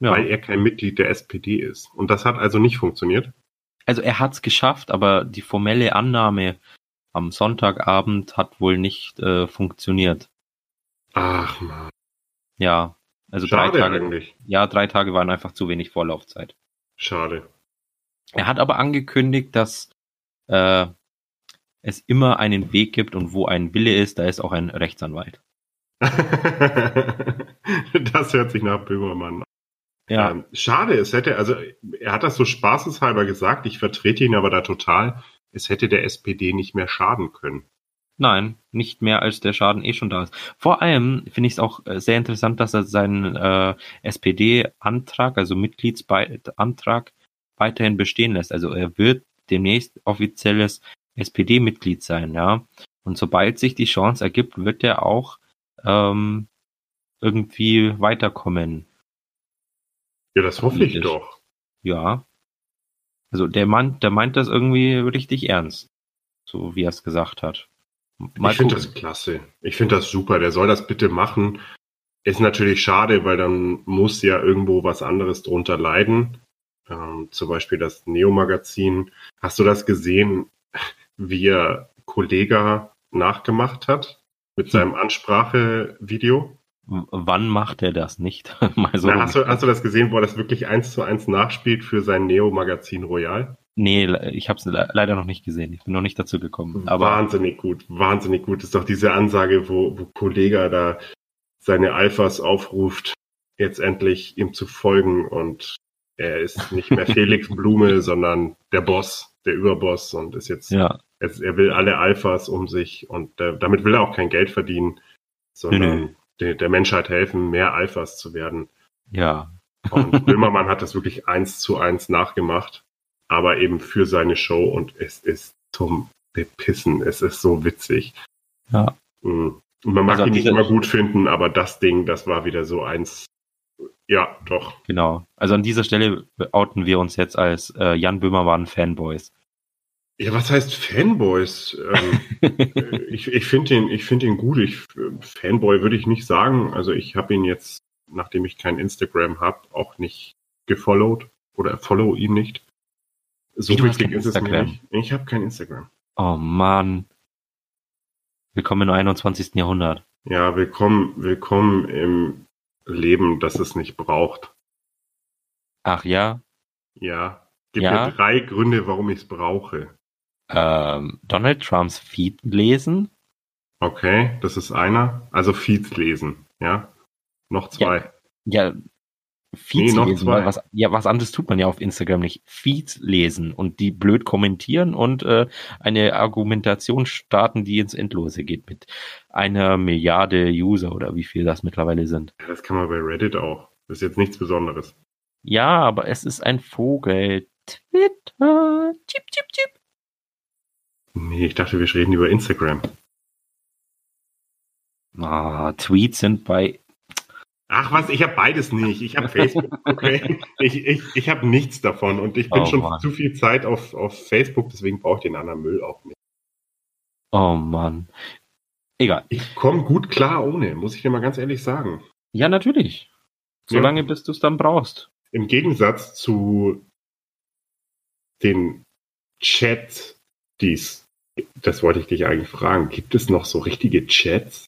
ja. weil er kein Mitglied der SPD ist. Und das hat also nicht funktioniert. Also er hat es geschafft, aber die formelle Annahme am Sonntagabend hat wohl nicht äh, funktioniert. Ach man, Ja, also drei schade Tage. eigentlich. Ja, drei Tage waren einfach zu wenig Vorlaufzeit. Schade. Er hat aber angekündigt, dass äh, es immer einen Weg gibt und wo ein Wille ist, da ist auch ein Rechtsanwalt. das hört sich nach Böhmermann an. Ja, Ähm, schade, es hätte, also er hat das so spaßeshalber gesagt, ich vertrete ihn aber da total, es hätte der SPD nicht mehr schaden können. nein, nicht mehr als der Schaden eh schon da ist. Vor allem finde ich es auch äh, sehr interessant, dass er seinen äh, SPD-Antrag, also Mitgliedsantrag, weiterhin bestehen lässt. Also er wird demnächst offizielles SPD-Mitglied sein, ja. Und sobald sich die Chance ergibt, wird er auch ähm, irgendwie weiterkommen. Ja, das hoffe ich doch. Ja. Also der meint, der meint das irgendwie richtig ernst. So wie er es gesagt hat. Mal ich finde das klasse. Ich finde das super. Der soll das bitte machen. Ist natürlich schade, weil dann muss ja irgendwo was anderes drunter leiden. Ähm, zum Beispiel das Neo-Magazin. Hast du das gesehen, wie er Kollega nachgemacht hat? Mit Hm. seinem Ansprachevideo? W- Wann macht er das nicht? Mal so. Na, hast, du, hast du das gesehen, wo er das wirklich eins zu eins nachspielt für sein Neo-Magazin Royal? nee, ich habe es le leider noch nicht gesehen. Ich bin noch nicht dazu gekommen. Aber wahnsinnig gut, wahnsinnig gut. Das ist doch diese Ansage, wo, wo Kollega da seine Alphas aufruft, jetzt endlich ihm zu folgen und er ist nicht mehr Felix Blume, sondern der Boss, der Überboss und ist jetzt, ja, er, er will alle Alphas um sich und äh, damit will er auch kein Geld verdienen, sondern Nö, nö. Der, der Menschheit helfen, mehr Alphas zu werden. ja, Und Böhmermann hat das wirklich eins zu eins nachgemacht, aber eben für seine Show und es ist zum Bepissen. Es ist so witzig. ja. Mhm. Man mag Also ihn nicht immer gut finden, aber das Ding, das war wieder so eins. Ja, doch. Genau. Also an dieser Stelle outen wir uns jetzt als äh, Jan Böhmermann Fanboys. Ja, was heißt Fanboys? Ähm, äh, ich ich finde ihn, ich finde ihn gut. Ich, Fanboy würde ich nicht sagen. Also ich habe ihn jetzt, nachdem ich kein Instagram habe, auch nicht gefollowt oder follow ihn nicht. So wichtig ist es mir Instagram? nicht. Ich habe kein Instagram. Oh Mann. Willkommen im 21. Jahrhundert. Ja, willkommen, willkommen im Leben, das es nicht braucht. Ach ja, Ja. Gib Ja. mir drei Gründe, warum ich es brauche. ähm, Donald Trumps Feed lesen. Okay, das ist einer. Also Feeds lesen, ja. Noch zwei. Ja, Feeds Nee, noch lesen. zwei. weil Was, ja, was anderes tut man ja auf Instagram nicht. Feeds lesen und die blöd kommentieren und äh, eine Argumentation starten, die ins Endlose geht mit einer Milliarde User oder wie viel das mittlerweile sind. Ja, Das kann man bei Reddit auch. Das ist jetzt nichts Besonderes. Ja, aber es ist ein Vogel. Twitter. Chip, chip, chip. Nee, ich dachte, wir reden über Instagram. Ah, Tweets sind bei. Ach was, ich habe beides nicht. Ich habe Facebook, okay? ich ich, ich habe nichts davon und ich bin Oh schon Mann. zu viel Zeit auf, auf Facebook, deswegen brauche ich den anderen Müll auch nicht. Oh Mann. Egal. Ich komme gut klar ohne, muss ich dir mal ganz ehrlich sagen. Ja, natürlich. Ja. Solange bis du es dann brauchst. Im Gegensatz zu den Chats, die's, das wollte ich dich eigentlich fragen, gibt es noch so richtige Chats?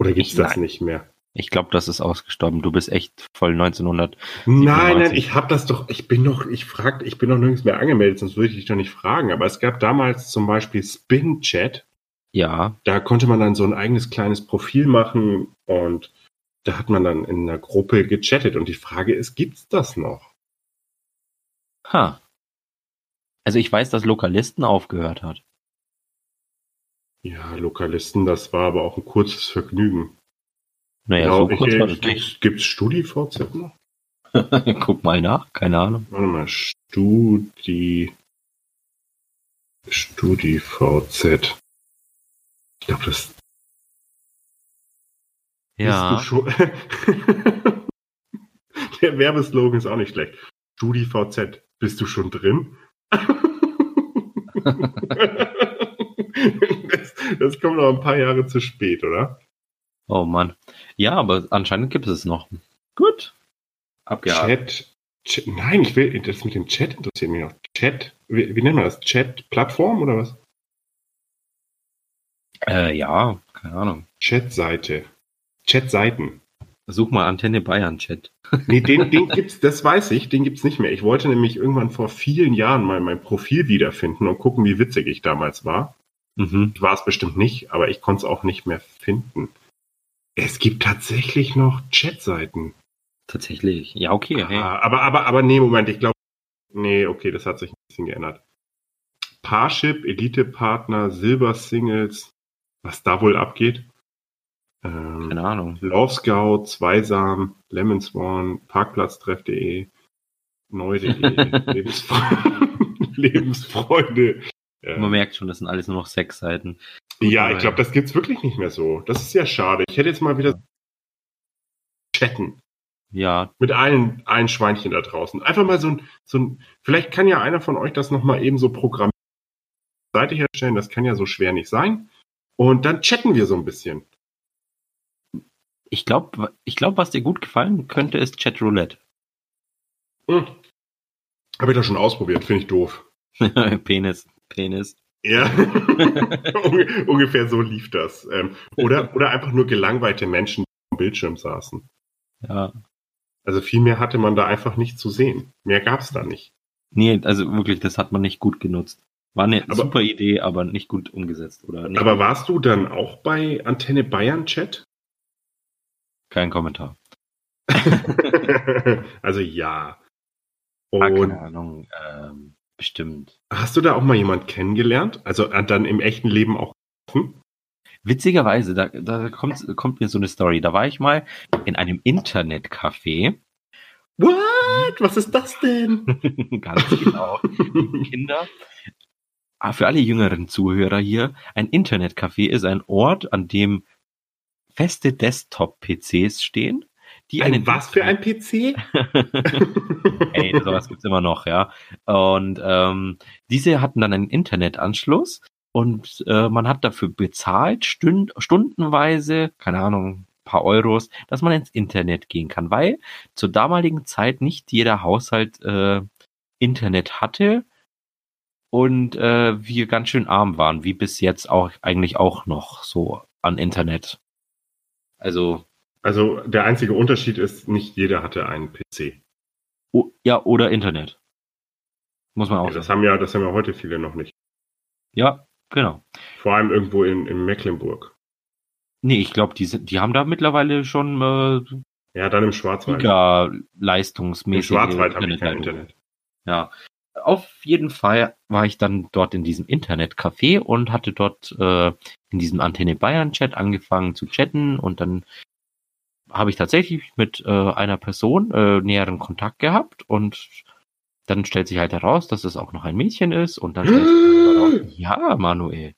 Oder gibt es das nicht mehr? Ich glaube, das ist ausgestorben. Du bist echt voll 1900. Nein, nein, 97. ich habe das doch, ich bin noch, ich frag, ich bin noch nirgends mehr angemeldet, sonst würde ich dich doch nicht fragen. Aber es gab damals zum Beispiel Spin Chat, Ja, da konnte man dann so ein eigenes kleines Profil machen und da hat man dann in einer Gruppe gechattet. Und die Frage ist, gibt's das noch? ha. Also ich weiß, dass Lokalisten aufgehört hat. Ja, Lokalisten, das war aber auch ein kurzes Vergnügen. Naja, Glaub so kurz war das nicht. Gibt's StudiVZ noch? Guck mal nach, keine Ahnung. Warte mal, Studi. StudiVZ. Ich glaube, das Ja, Bist du schon Der Werbeslogan ist auch nicht schlecht. StudiVZ, bist du schon drin? das, das kommt noch ein paar Jahre zu spät, oder? Oh Mann. Ja, aber anscheinend gibt es es noch. Gut. Abgehakt. Chat, Chat. Nein, ich will, das mit dem Chat interessiert mich noch. Chat, wie, wie nennen wir das? Chat-Plattform oder was? Äh, ja, keine Ahnung. Chat-Seite. Chat-Seiten. Such mal Antenne Bayern Chat. Nee, den, den gibt's, das weiß ich, den gibt's nicht mehr. Ich wollte nämlich irgendwann vor vielen Jahren mal mein Profil wiederfinden und gucken, wie witzig ich damals war. Mhm. War es bestimmt nicht, aber ich konnte es auch nicht mehr finden. Es gibt tatsächlich noch Chatseiten. Tatsächlich. Ja, okay. Hey. Ah, aber, aber, aber nee, Moment, ich glaube, nee, okay, das hat sich ein bisschen geändert. Parship, Elite-Partner, Silber-Singles, was da wohl abgeht. Ähm, Keine Ahnung. Love Scout, Zweisam, Lemon Swan, Parkplatztreff.de, neu.de, Lebensfre Lebensfreunde. Ja, Man merkt schon, das sind alles nur noch sechs Seiten. Ja ich glaube, das gibt's wirklich nicht mehr so. Das ist ja schade. Ich hätte jetzt mal wieder chatten Ja, mit allen, allen Schweinchen da draußen. Einfach mal so ein, so ein, vielleicht kann ja einer von euch das nochmal eben so programmieren, Seite herstellen. Das kann ja so schwer nicht sein. Und dann chatten wir so ein bisschen. ich glaube, ich glaub, was dir gut gefallen könnte, ist Chat Roulette. Hm. Habe ich doch schon ausprobiert, finde ich doof. Penis, Penis. Ja, Unge- ungefähr so lief das. Ähm, oder, oder einfach nur gelangweilte Menschen, die am Bildschirm saßen. Ja. Also viel mehr hatte man da einfach nicht zu sehen. Mehr gab's da nicht. Nee, also wirklich, das hat man nicht gut genutzt. War eine Aber- super Idee, aber nicht gut umgesetzt. Oder Aber warst du dann auch bei Antenne Bayern Chat? kein Kommentar. also ja. Ah, Und keine Ahnung. Ähm, bestimmt. hast du da auch mal jemand kennengelernt? Also äh, dann im echten Leben auch offen? Witzigerweise, da, da kommt, kommt mir so eine Story. Da war ich mal in einem Internetcafé. What? Was ist das denn? Ganz genau. Kinder. Ah, für alle jüngeren Zuhörer hier, ein Internetcafé ist ein Ort, an dem feste Desktop-PCs stehen, die Ein was für ein PC? Ey, sowas gibt's immer noch, ja. Und ähm, diese hatten dann einen Internetanschluss und äh, man hat dafür bezahlt, stünd, stundenweise, keine Ahnung, paar Euros, dass man ins Internet gehen kann, weil zur damaligen Zeit nicht jeder Haushalt äh, Internet hatte und äh, wir ganz schön arm waren, wie bis jetzt auch eigentlich auch noch so an Internet. Also Also der einzige Unterschied ist, nicht jeder hatte einen PC. o ja oder Internet. Muss man auch. Ja, das haben ja, das haben ja heute viele noch nicht. Ja, genau. Vor allem irgendwo in, in Mecklenburg. Nee, ich glaube, die sind, die haben da mittlerweile schon äh, Ja, dann im Schwarzwald. giga Im leistungsmäßig. Schwarzwald habe ich kein Internet. Ja. Auf jeden Fall war ich dann dort in diesem Internetcafé und hatte dort äh, in diesem Antenne Bayern Chat angefangen zu chatten und dann habe ich tatsächlich mit äh, einer Person äh, näheren Kontakt gehabt und dann stellt sich halt heraus, dass es auch noch ein Mädchen ist und dann stellt sich heraus, ja, Manuel.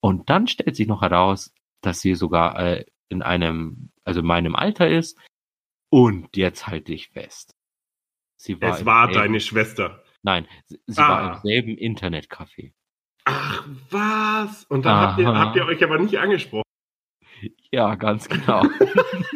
Und dann stellt sich noch heraus, dass sie sogar äh, in einem, also in meinem Alter ist und jetzt halte ich fest. Sie war Es war selben- deine Schwester. Nein, sie sie Ah. war im selben Internetcafé. Ach, was? Und da habt ihr, habt ihr euch aber nicht angesprochen. Ja, ganz genau.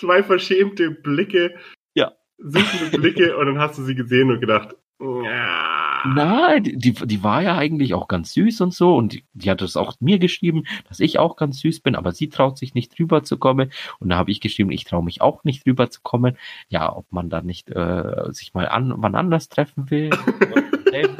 Zwei verschämte Blicke. Ja. Suchende Blicke und dann hast du sie gesehen und gedacht, ja. Nein, die, die, war ja eigentlich auch ganz süß und so und die, die hat es auch mir geschrieben, dass ich auch ganz süß bin, aber sie traut sich nicht rüber zu kommen und da habe ich geschrieben, ich traue mich auch nicht rüber zu kommen. Ja, ob man da nicht äh, sich mal an, wann anders treffen will. im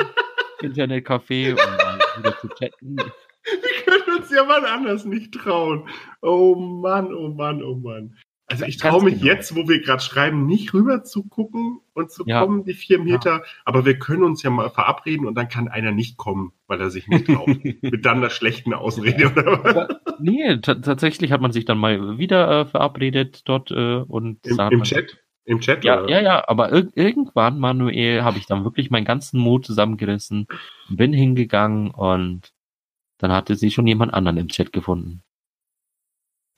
Internetcafé, um mal wieder zu chatten. Wir können uns ja mal anders nicht trauen. Oh Mann, oh Mann, oh Mann. Also ich traue mich genau. jetzt, wo wir gerade schreiben, nicht rüber zu gucken und zu Ja. kommen, die vier Meter. Aber wir können uns ja mal verabreden und dann kann einer nicht kommen, weil er sich nicht traut. Mit dann der schlechten Ausrede oder was? Nee, ta- tatsächlich hat man sich dann mal wieder äh, verabredet dort äh, und Im, im Chat? Im Chat? Ja, oder? ja, ja, aber ir irgendwann, Manuel, habe ich dann wirklich meinen ganzen Mut zusammengerissen, bin hingegangen und dann hatte sie schon jemand anderen im Chat gefunden.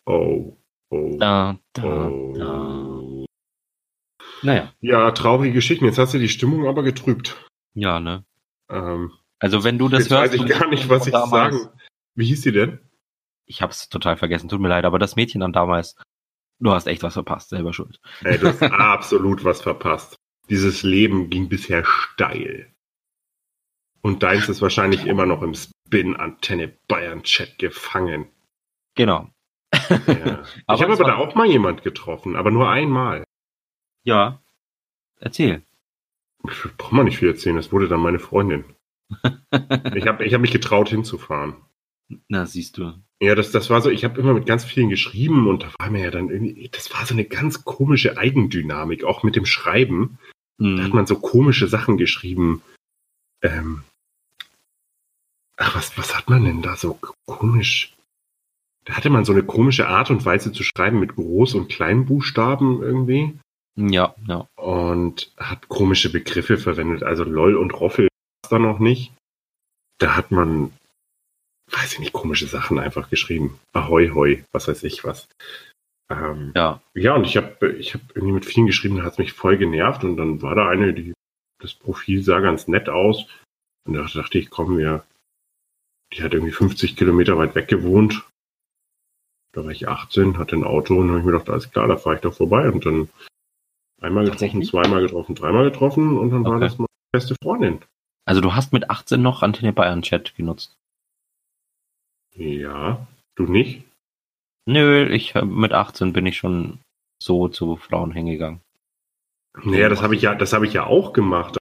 Oh, oh, Da, da, da. oh. Naja, Ja, traurige Geschichten. Jetzt hast du die Stimmung aber getrübt. ja, ne? Ähm, Also wenn du das jetzt hörst. weiß ich gar nicht, was ich damals- sagen. Wie hieß sie denn? Ich hab's total vergessen, tut mir leid, aber das Mädchen dann damals, du hast echt was verpasst, selber schuld. Ey, du hast absolut was verpasst. Dieses Leben ging bisher steil. Und deins ist wahrscheinlich immer noch im Spin-Antenne Bayern-Chat gefangen. Genau. Ja. ich habe aber da auch mal jemand getroffen, aber nur einmal. Ja. Erzähl. Braucht man nicht viel erzählen, das wurde dann meine Freundin. Ich habe ich hab mich getraut hinzufahren. Na, siehst du. Ja, das, das war so, ich habe immer mit ganz vielen geschrieben und da war mir ja dann irgendwie, das war so eine ganz komische Eigendynamik, auch mit dem Schreiben. Da hat man so komische Sachen geschrieben. Ähm, ach, was, was hat man denn da so komisch? Da hatte man so eine komische Art und Weise zu schreiben mit Groß- und Kleinbuchstaben irgendwie Ja, ja. und hat komische Begriffe verwendet. Also LOL und Roffel gab's da noch nicht. Da hat man, weiß ich nicht, komische Sachen einfach geschrieben. Ahoi, hoi, was weiß ich was. Ähm, Ja. ja, und ich habe ich hab irgendwie mit vielen geschrieben, da hat es mich voll genervt und dann war da eine, die das Profil sah ganz nett aus. Und da dachte ich, komm, wir, die hat irgendwie 50 Kilometer weit weg gewohnt. Da war ich 18, hatte ein Auto und habe ich mir gedacht, alles klar, da fahre ich doch vorbei. Und dann einmal getroffen, zweimal getroffen, dreimal getroffen und dann war Okay. das meine beste Freundin. Also du hast mit 18 noch Antenne Bayern Chat genutzt. Ja, du nicht? Nö, ich mit 18 bin ich schon so zu Frauen hingegangen. Naja, das habe ich ja, das habe ich ja auch gemacht.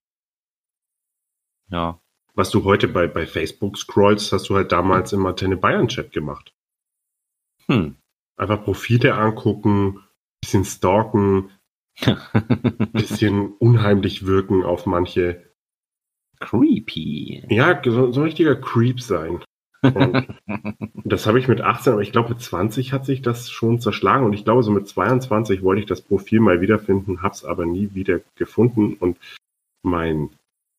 Ja. Was du heute bei, bei Facebook scrollst, hast du halt damals im Antenne Bayern Chat gemacht. Hm. Einfach Profile angucken, bisschen stalken, bisschen unheimlich wirken auf manche. Creepy. Ja, so, so ein richtiger Creep sein. Und das habe ich mit 18, aber ich glaube mit 20 hat sich das schon zerschlagen und ich glaube so mit 22 wollte ich das Profil mal wiederfinden, hab's aber nie wieder gefunden und mein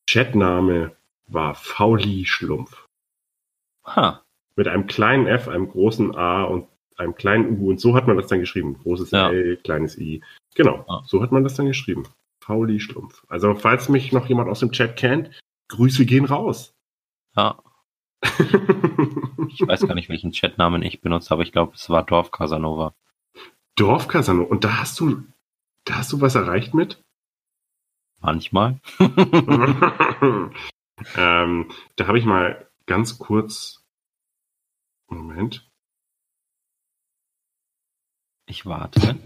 Chatname war Fauli Schlumpf. Ha. Mit einem kleinen F, einem großen A und einem kleinen U und so hat man das dann geschrieben. Großes Ja. L, kleines I. Genau, Ja. so hat man das dann geschrieben. Fauli Schlumpf. Also, falls mich noch jemand aus dem Chat kennt, Grüße gehen raus. Ja, ich weiß gar nicht, welchen Chatnamen ich benutzt habe. Ich glaube, es war Dorf Casanova. Dorf Casano. Und da hast du, da hast du was erreicht mit? Manchmal. ähm, da habe ich mal ganz kurz. Moment. Ich warte.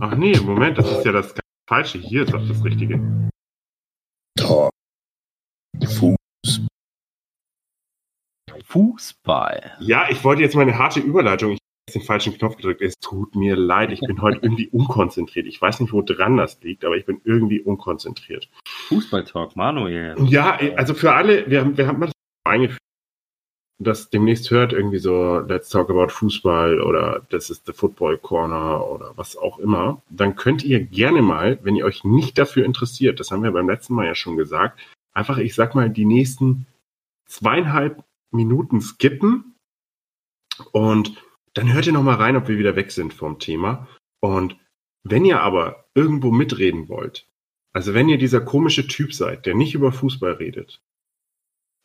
Ach nee, Moment, das ist ja das Falsche. Hier ist doch das Richtige. Talk. Fuß. Fußball. Ja, ich wollte jetzt mal eine harte Überleitung. Ich habe den falschen Knopf gedrückt. Es tut mir leid. Ich bin heute irgendwie unkonzentriert. Ich weiß nicht, wo dran das liegt, aber ich bin irgendwie unkonzentriert. Fußballtalk, Manuel. Ja, also für alle, wir haben, wir haben das eingeführt, das demnächst hört, irgendwie so, let's talk about Fußball oder das ist the Football Corner oder was auch immer, dann könnt ihr gerne mal, wenn ihr euch nicht dafür interessiert, das haben wir beim letzten Mal ja schon gesagt, einfach, ich sag mal, die nächsten zweieinhalb Minuten skippen und dann hört ihr noch mal rein, ob wir wieder weg sind vom Thema. Und wenn ihr aber irgendwo mitreden wollt, also wenn ihr dieser komische Typ seid, der nicht über Fußball redet,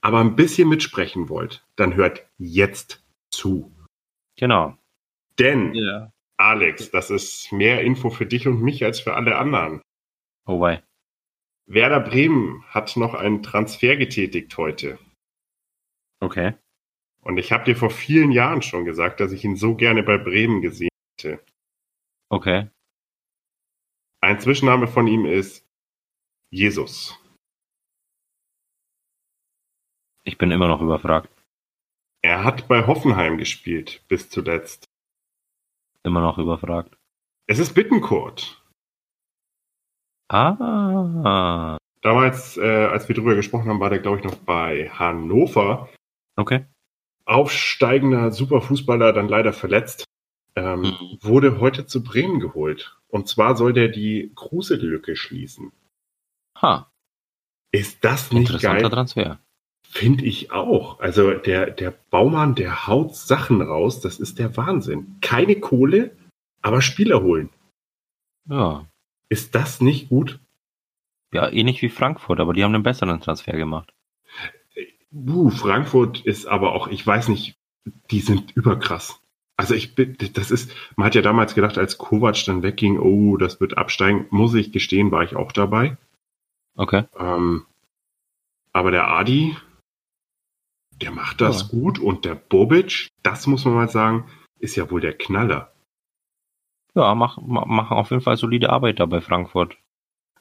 aber ein bisschen mitsprechen wollt, dann hört jetzt zu. Genau. Denn, Ja. Alex, das ist mehr Info für dich und mich als für alle anderen. Oh wei. Werder Bremen hat noch einen Transfer getätigt heute. Okay. Und ich habe dir vor vielen Jahren schon gesagt, dass ich ihn so gerne bei Bremen gesehen hätte. Okay. Ein Zwischenname von ihm ist Jesus. Ich bin immer noch überfragt. Er hat bei Hoffenheim gespielt, bis zuletzt. Immer noch überfragt. Es ist Bittencourt. Ah. Damals, äh, als wir drüber gesprochen haben, war der, glaube ich, noch bei Hannover. Okay. Aufsteigender Superfußballer, dann leider verletzt. Ähm, Mhm. Wurde heute zu Bremen geholt. Und zwar soll der die Kruse-Lücke schließen. Ha. Ist das nicht Interessanter geil? Transfer. Finde ich auch. Also der, der Baumann, der haut Sachen raus, das ist der Wahnsinn. Keine Kohle, aber Spieler holen. Ja. Ist das nicht gut? Ja, ähnlich wie Frankfurt, aber die haben einen besseren Transfer gemacht. Uh, Frankfurt ist aber auch, ich weiß nicht, die sind überkrass. Also ich bin, das ist, man hat ja damals gedacht, als Kovac dann wegging, oh, das wird absteigen, muss ich gestehen, war ich auch dabei. Okay. Ähm, aber der Adi, der macht das Ja. gut und der Bobic, das muss man mal sagen, ist ja wohl der Knaller. Ja, mach, ma- machen auf jeden Fall solide Arbeit da bei Frankfurt.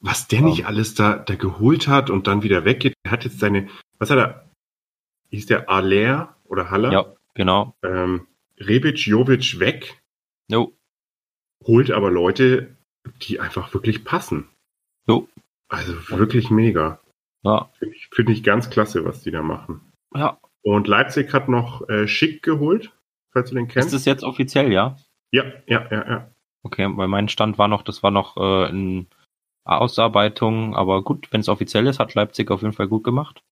Was der Ja. nicht alles da, da geholt hat und dann wieder weggeht, der hat jetzt seine, was hat er, hieß der Aller oder Haller? Ja, genau. Ähm, Rebic, Jovic weg, Jo. holt aber Leute, die einfach wirklich passen. Jo. Also wirklich mega. Ja. Finde ich, find ich ganz klasse, was die da machen. Ja. Und Leipzig hat noch äh, Schick geholt, falls du den Ist kennst. das jetzt offiziell, ja? Ja, ja, ja, ja. Okay, weil mein Stand war noch, das war noch äh, in Ausarbeitung, aber gut, wenn es offiziell ist, hat Leipzig auf jeden Fall gut gemacht.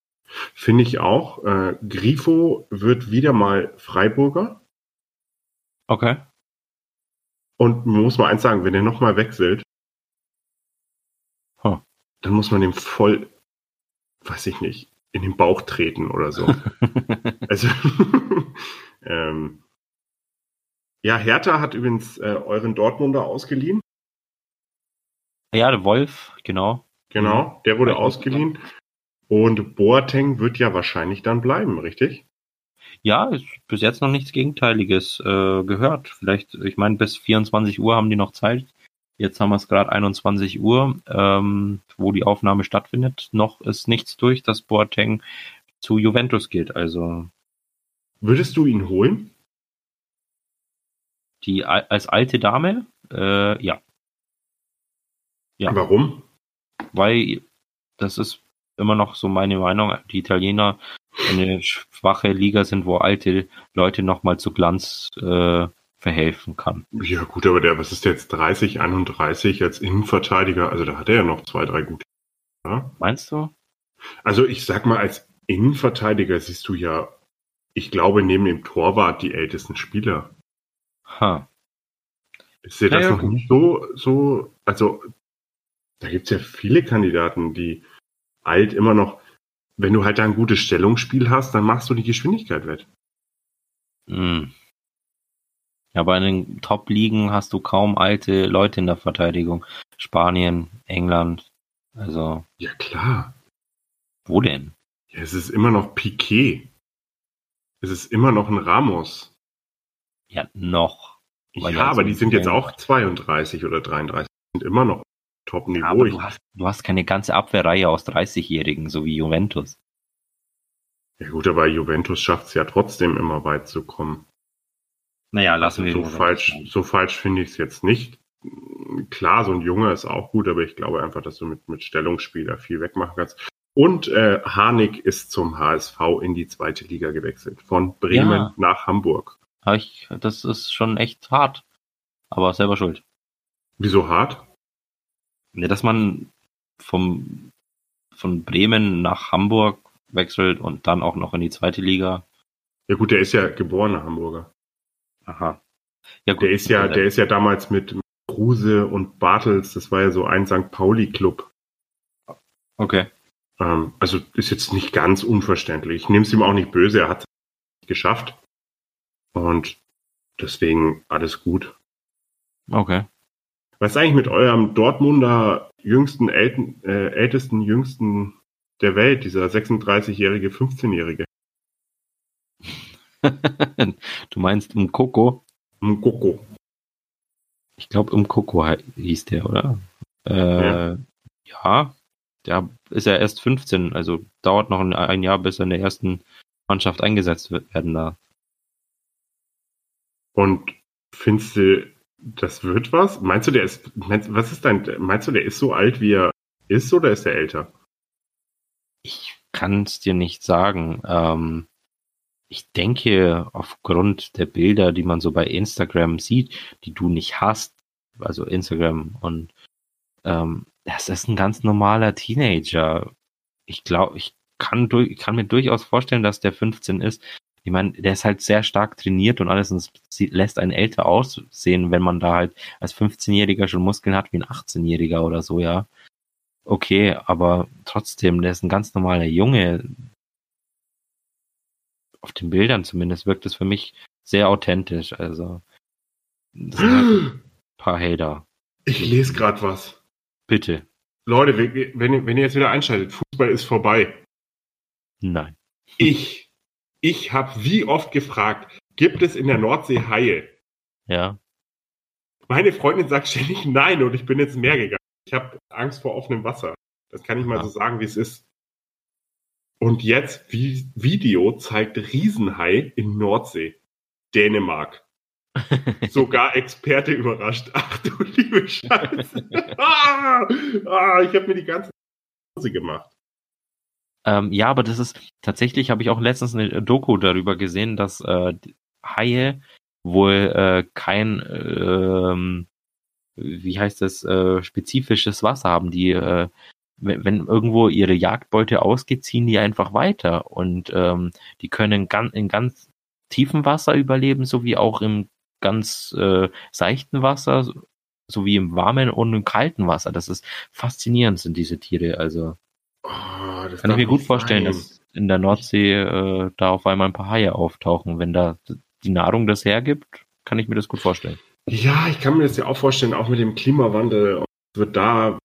Finde ich auch. Äh, Grifo wird wieder mal Freiburger. Okay. Und man muss mal eins sagen, wenn er nochmal wechselt, Huh. dann muss man dem voll, weiß ich nicht, in den Bauch treten oder so. also, ähm, ja, Hertha hat übrigens äh, euren Dortmunder ausgeliehen. ja, der Wolf, genau. Genau, der wurde Mhm. ausgeliehen. Und Boateng wird ja wahrscheinlich dann bleiben, richtig? Ja, ist bis jetzt noch nichts Gegenteiliges äh, gehört. Vielleicht, ich meine, bis 24 Uhr haben die noch Zeit. Jetzt haben wir es gerade 21 Uhr, ähm, wo die Aufnahme stattfindet. Noch ist nichts durch, dass Boateng zu Juventus geht. Also Würdest du ihn holen? die al- als alte Dame, äh, ja, Ja. Warum? weil das ist immer noch so meine Meinung. Die Italiener eine schwache Liga sind, wo alte Leute nochmal zu Glanz äh, verhelfen kann. Ja, gut, aber der, was ist der jetzt 30, 31 als Innenverteidiger? Also da hat er ja noch zwei, drei gute. Ja? Meinst du? Also ich sag mal, als Innenverteidiger siehst du ja ich glaube, neben dem Torwart die ältesten Spieler. Ha. Ich sehe das Ja, noch nicht so, so, also da gibt's ja viele Kandidaten, die alt immer noch, wenn du halt da ein gutes Stellungsspiel hast, dann machst du die Geschwindigkeit wett. Hm. Ja, bei den Top-Ligen hast du kaum alte Leute in der Verteidigung. Spanien, England. Also, Ja, klar. wo denn? Ja, es ist immer noch Piquet. Es ist immer noch ein Ramos. Ja, noch. Ja, ja, aber die sind jetzt auch 32 oder 33. Sind immer noch Top-Niveau. Aber Ich- du hast, du hast keine ganze Abwehrreihe aus 30-Jährigen, so wie Juventus. Ja gut, aber Juventus schafft es ja trotzdem immer weit zu kommen. Naja, Also so falsch, so falsch finde ich es jetzt nicht. Klar, so ein Junge ist auch gut, aber ich glaube einfach, dass du mit, mit Stellungsspieler viel wegmachen kannst. Und äh, Harnik ist zum HSV in die zweite Liga gewechselt. Von Bremen Ja. nach Hamburg. Ich, das ist schon echt hart. Aber selber schuld. Wieso hart? Ja, dass man vom, von Bremen nach Hamburg wechselt und dann auch noch in die zweite Liga. Ja gut, der ist ja geborener Hamburger. Aha. Ja, gut. Der ist ja, der ist ja damals mit Kruse und Bartels, das war ja so ein St. Pauli-Club. Okay. Ähm, also ist jetzt nicht ganz unverständlich. Ich nehme es ihm auch nicht böse, er hat es geschafft. Und deswegen alles gut. Okay. Was ist eigentlich mit eurem Dortmunder jüngsten, Elten, äh, ältesten, jüngsten der Welt, dieser 36-jährige, 15-jährige? du meinst um Coco? Mukoko. Ich glaube, um Coco hei- hieß der, oder? Äh, ja. Der ist ja erst 15, also dauert noch ein, Jahr, bis er in der ersten Mannschaft eingesetzt wird- werden darf. Und findest du, das wird was? Meinst du, der ist, meinst, was ist dein, meinst du, der ist so alt, wie er ist, oder ist er älter? Ich kann es dir nicht sagen. Ähm, ich denke, aufgrund der Bilder, die man so bei Instagram sieht, die du nicht hast, also Instagram und ähm, das ist ein ganz normaler Teenager. Ich glaube, ich kann, durch, kann mir durchaus vorstellen, dass der 15 ist. Ich meine, der ist halt sehr stark trainiert und alles und es lässt einen älter aussehen, wenn man da halt als 15-Jähriger schon Muskeln hat wie ein 18-Jähriger oder so, ja. Okay, aber trotzdem, der ist ein ganz normaler Junge. Auf den Bildern zumindest wirkt es für mich sehr authentisch. Also, das sind halt ein paar Hater. Ich lese gerade was. Bitte. Leute, wenn, wenn, ihr- jetzt wieder einschaltet, Fußball ist vorbei. Nein. Ich, ich habe wie oft gefragt, gibt es in der Nordsee Haie? Ja. Meine Freundin sagt ständig nein und ich bin ins Meer gegangen. Ich habe Angst vor offenem Wasser. Das kann ich mal Ja. so sagen, wie es ist. Und jetzt, wie, Video zeigt Riesenhai in Nordsee. Dänemark. Sogar Experte überrascht. Ach du liebe Scheiße. ah, ah, ich habe mir die ganze Hose gemacht. Ähm, ja, aber das ist tatsächlich habe ich auch letztens eine Doku darüber gesehen, dass äh, Haie wohl äh, kein ähm, wie heißt das äh, spezifisches Wasser haben, die äh, wenn, wenn irgendwo ihre Jagdbeute ausgeht, ziehen die einfach weiter und ähm, die können gan in ganz tiefem Wasser überleben, sowie auch im ganz äh, seichten Wasser, sowie im warmen und im kalten Wasser. Das ist faszinierend sind diese Tiere, also Oh, kann ich mir gut vorstellen, sein. dass in der Nordsee äh, da auf einmal ein paar Haie auftauchen. Wenn da die Nahrung das hergibt, kann ich mir das gut vorstellen. Ja, ich kann mir das ja auch vorstellen, auch mit dem Klimawandel. Wird da,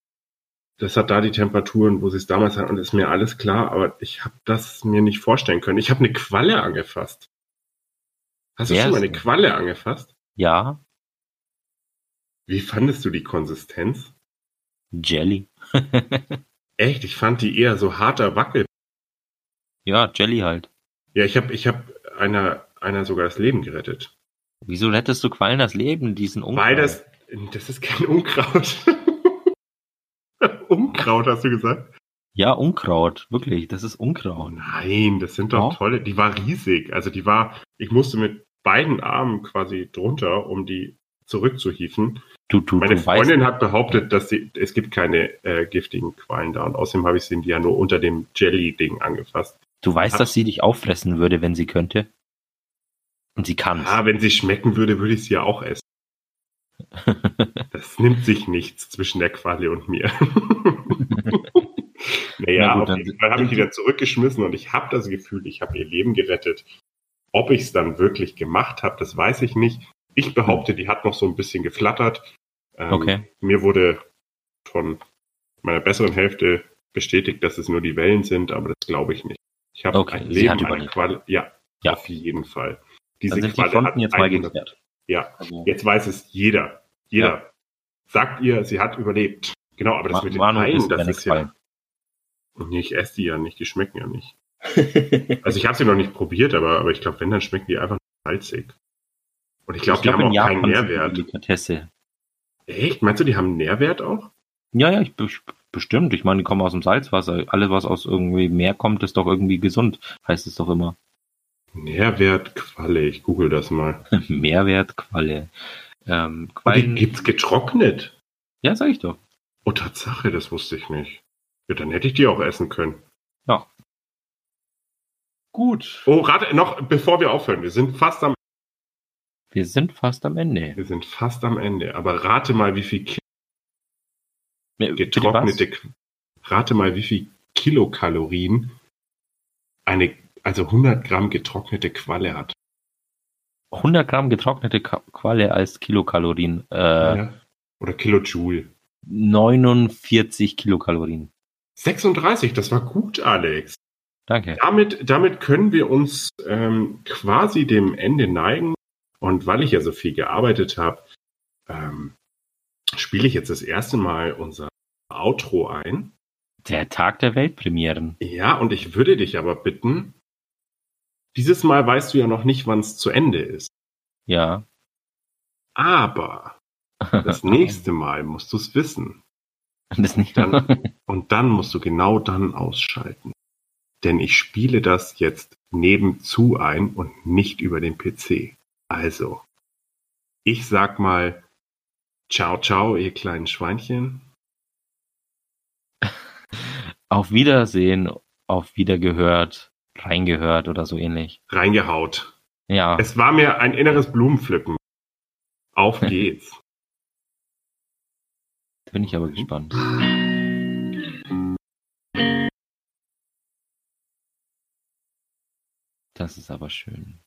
das hat da die Temperaturen, wo sie es damals hatten, und ist mir alles klar, aber ich habe das mir nicht vorstellen können. Ich habe eine Qualle angefasst. Hast du Wer schon mal eine? Qualle angefasst? Ja, Wie fandest du die Konsistenz? Jelly. Echt, ich fand die eher so harter Wackel. ja, Jelly halt. Ja, ich habe ich hab einer, einer sogar das Leben gerettet. Wieso rettest du Quallen das Leben? Die sind Unkraut. Weil das, das ist kein Unkraut. Unkraut, hast du gesagt? Ja, Unkraut. Wirklich, das ist Unkraut. Nein, das sind doch Doch. tolle. Die war riesig. Also die war, ich musste mit beiden Armen quasi drunter, um die zurückzuhieven. Du, du, Meine du Freundin weißt, hat behauptet, dass sie, es gibt keine äh, giftigen Quallen da. Und außerdem habe ich sie ja nur unter dem Jelly-Ding angefasst. du weißt, dass sie dich auffressen würde, wenn sie könnte. Und sie kann Ah, wenn sie schmecken würde, würde ich sie ja auch essen. Das nimmt sich nichts zwischen der Qualle und mir. naja, Na gut, auf jeden Fall habe ich die dann zurückgeschmissen und ich habe das Gefühl, ich habe ihr Leben gerettet. Ob ich es dann wirklich gemacht habe, das weiß ich nicht. Ich behaupte, die hat noch so ein bisschen geflattert. Ähm, Okay. Mir wurde von meiner besseren Hälfte bestätigt, dass es nur die Wellen sind, aber das glaube ich nicht. Ich habe Okay, ein Leben überlebt. Qualle. Ja, Ja. auf jeden Fall. Diese Qualle hat jetzt mal 100 geklärt. Ja, Also, Jetzt weiß es jeder. Jeder. Sagt ihr, sie hat überlebt. Genau, aber das mit den Manu isst das ist ja. Nee, ich esse die ja nicht, die schmecken ja nicht. Also ich habe sie noch nicht probiert, aber, aber ich glaube, wenn, dann schmecken die einfach salzig. Und ich glaube, die glaub, haben in auch keinen Japan die Nährwert. Delikatesse. Echt? Meinst du, die haben Nährwert auch? Ja, ja, ich, ich, bestimmt. Ich meine, die kommen aus dem Salzwasser. Alles, was aus irgendwie Meer kommt, ist doch irgendwie gesund, heißt es doch immer. Nährwert Qualle, ich google das mal. Mehrwert, Qualle. Ähm, Und die Quallen. gibt's getrocknet. Ja, sag ich doch. Oh, Tatsache, das wusste ich nicht. Ja, dann hätte ich die auch essen können. Gut. Oh, rate, noch, bevor wir aufhören, wir sind fast am, Wir sind fast am Ende. wir sind fast am Ende, aber rate mal, wie viel Ki- getrocknete, rate mal, wie viel Kilokalorien eine, also 100 Gramm getrocknete Qualle hat. was? 100 Gramm getrocknete Qualle als Kilokalorien. Äh, Ja. Oder Kilojoule. 49 Kilokalorien. 36, das war gut, Alex. Danke. Damit, damit können wir uns ähm, quasi dem Ende neigen. Und weil ich ja so viel gearbeitet habe, ähm, spiele ich jetzt das erste Mal unser Outro ein. Der Tag der Weltpremieren. Ja, und ich würde dich aber bitten, dieses Mal weißt du ja noch nicht, wann es zu Ende ist. Ja. Aber das nächste Mal musst du es wissen. Das nicht. Dann, und dann musst du genau dann ausschalten. Denn ich spiele das jetzt nebenzu ein und nicht über den PC. Also, ich sag mal, ciao, ciao, ihr kleinen Schweinchen. auf Wiedersehen, auf Wiedergehört, reingehört oder so ähnlich. Reingehaut. Ja. Es war mir ein inneres Blumenpflücken. Auf geht's. Da bin ich aber gespannt. Das ist aber schön.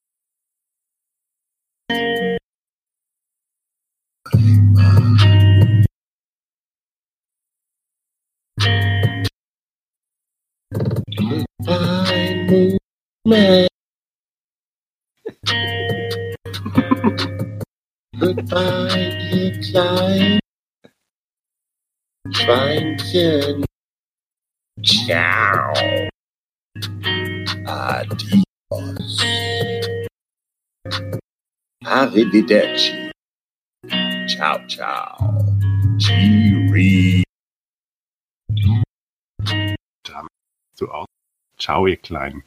Movement. Goodbye, dear klein Schweinchen. Ciao. Adios. Arrivederci. Ciao, ciao. Cheery. So aus. Ciao, ihr Kleinen.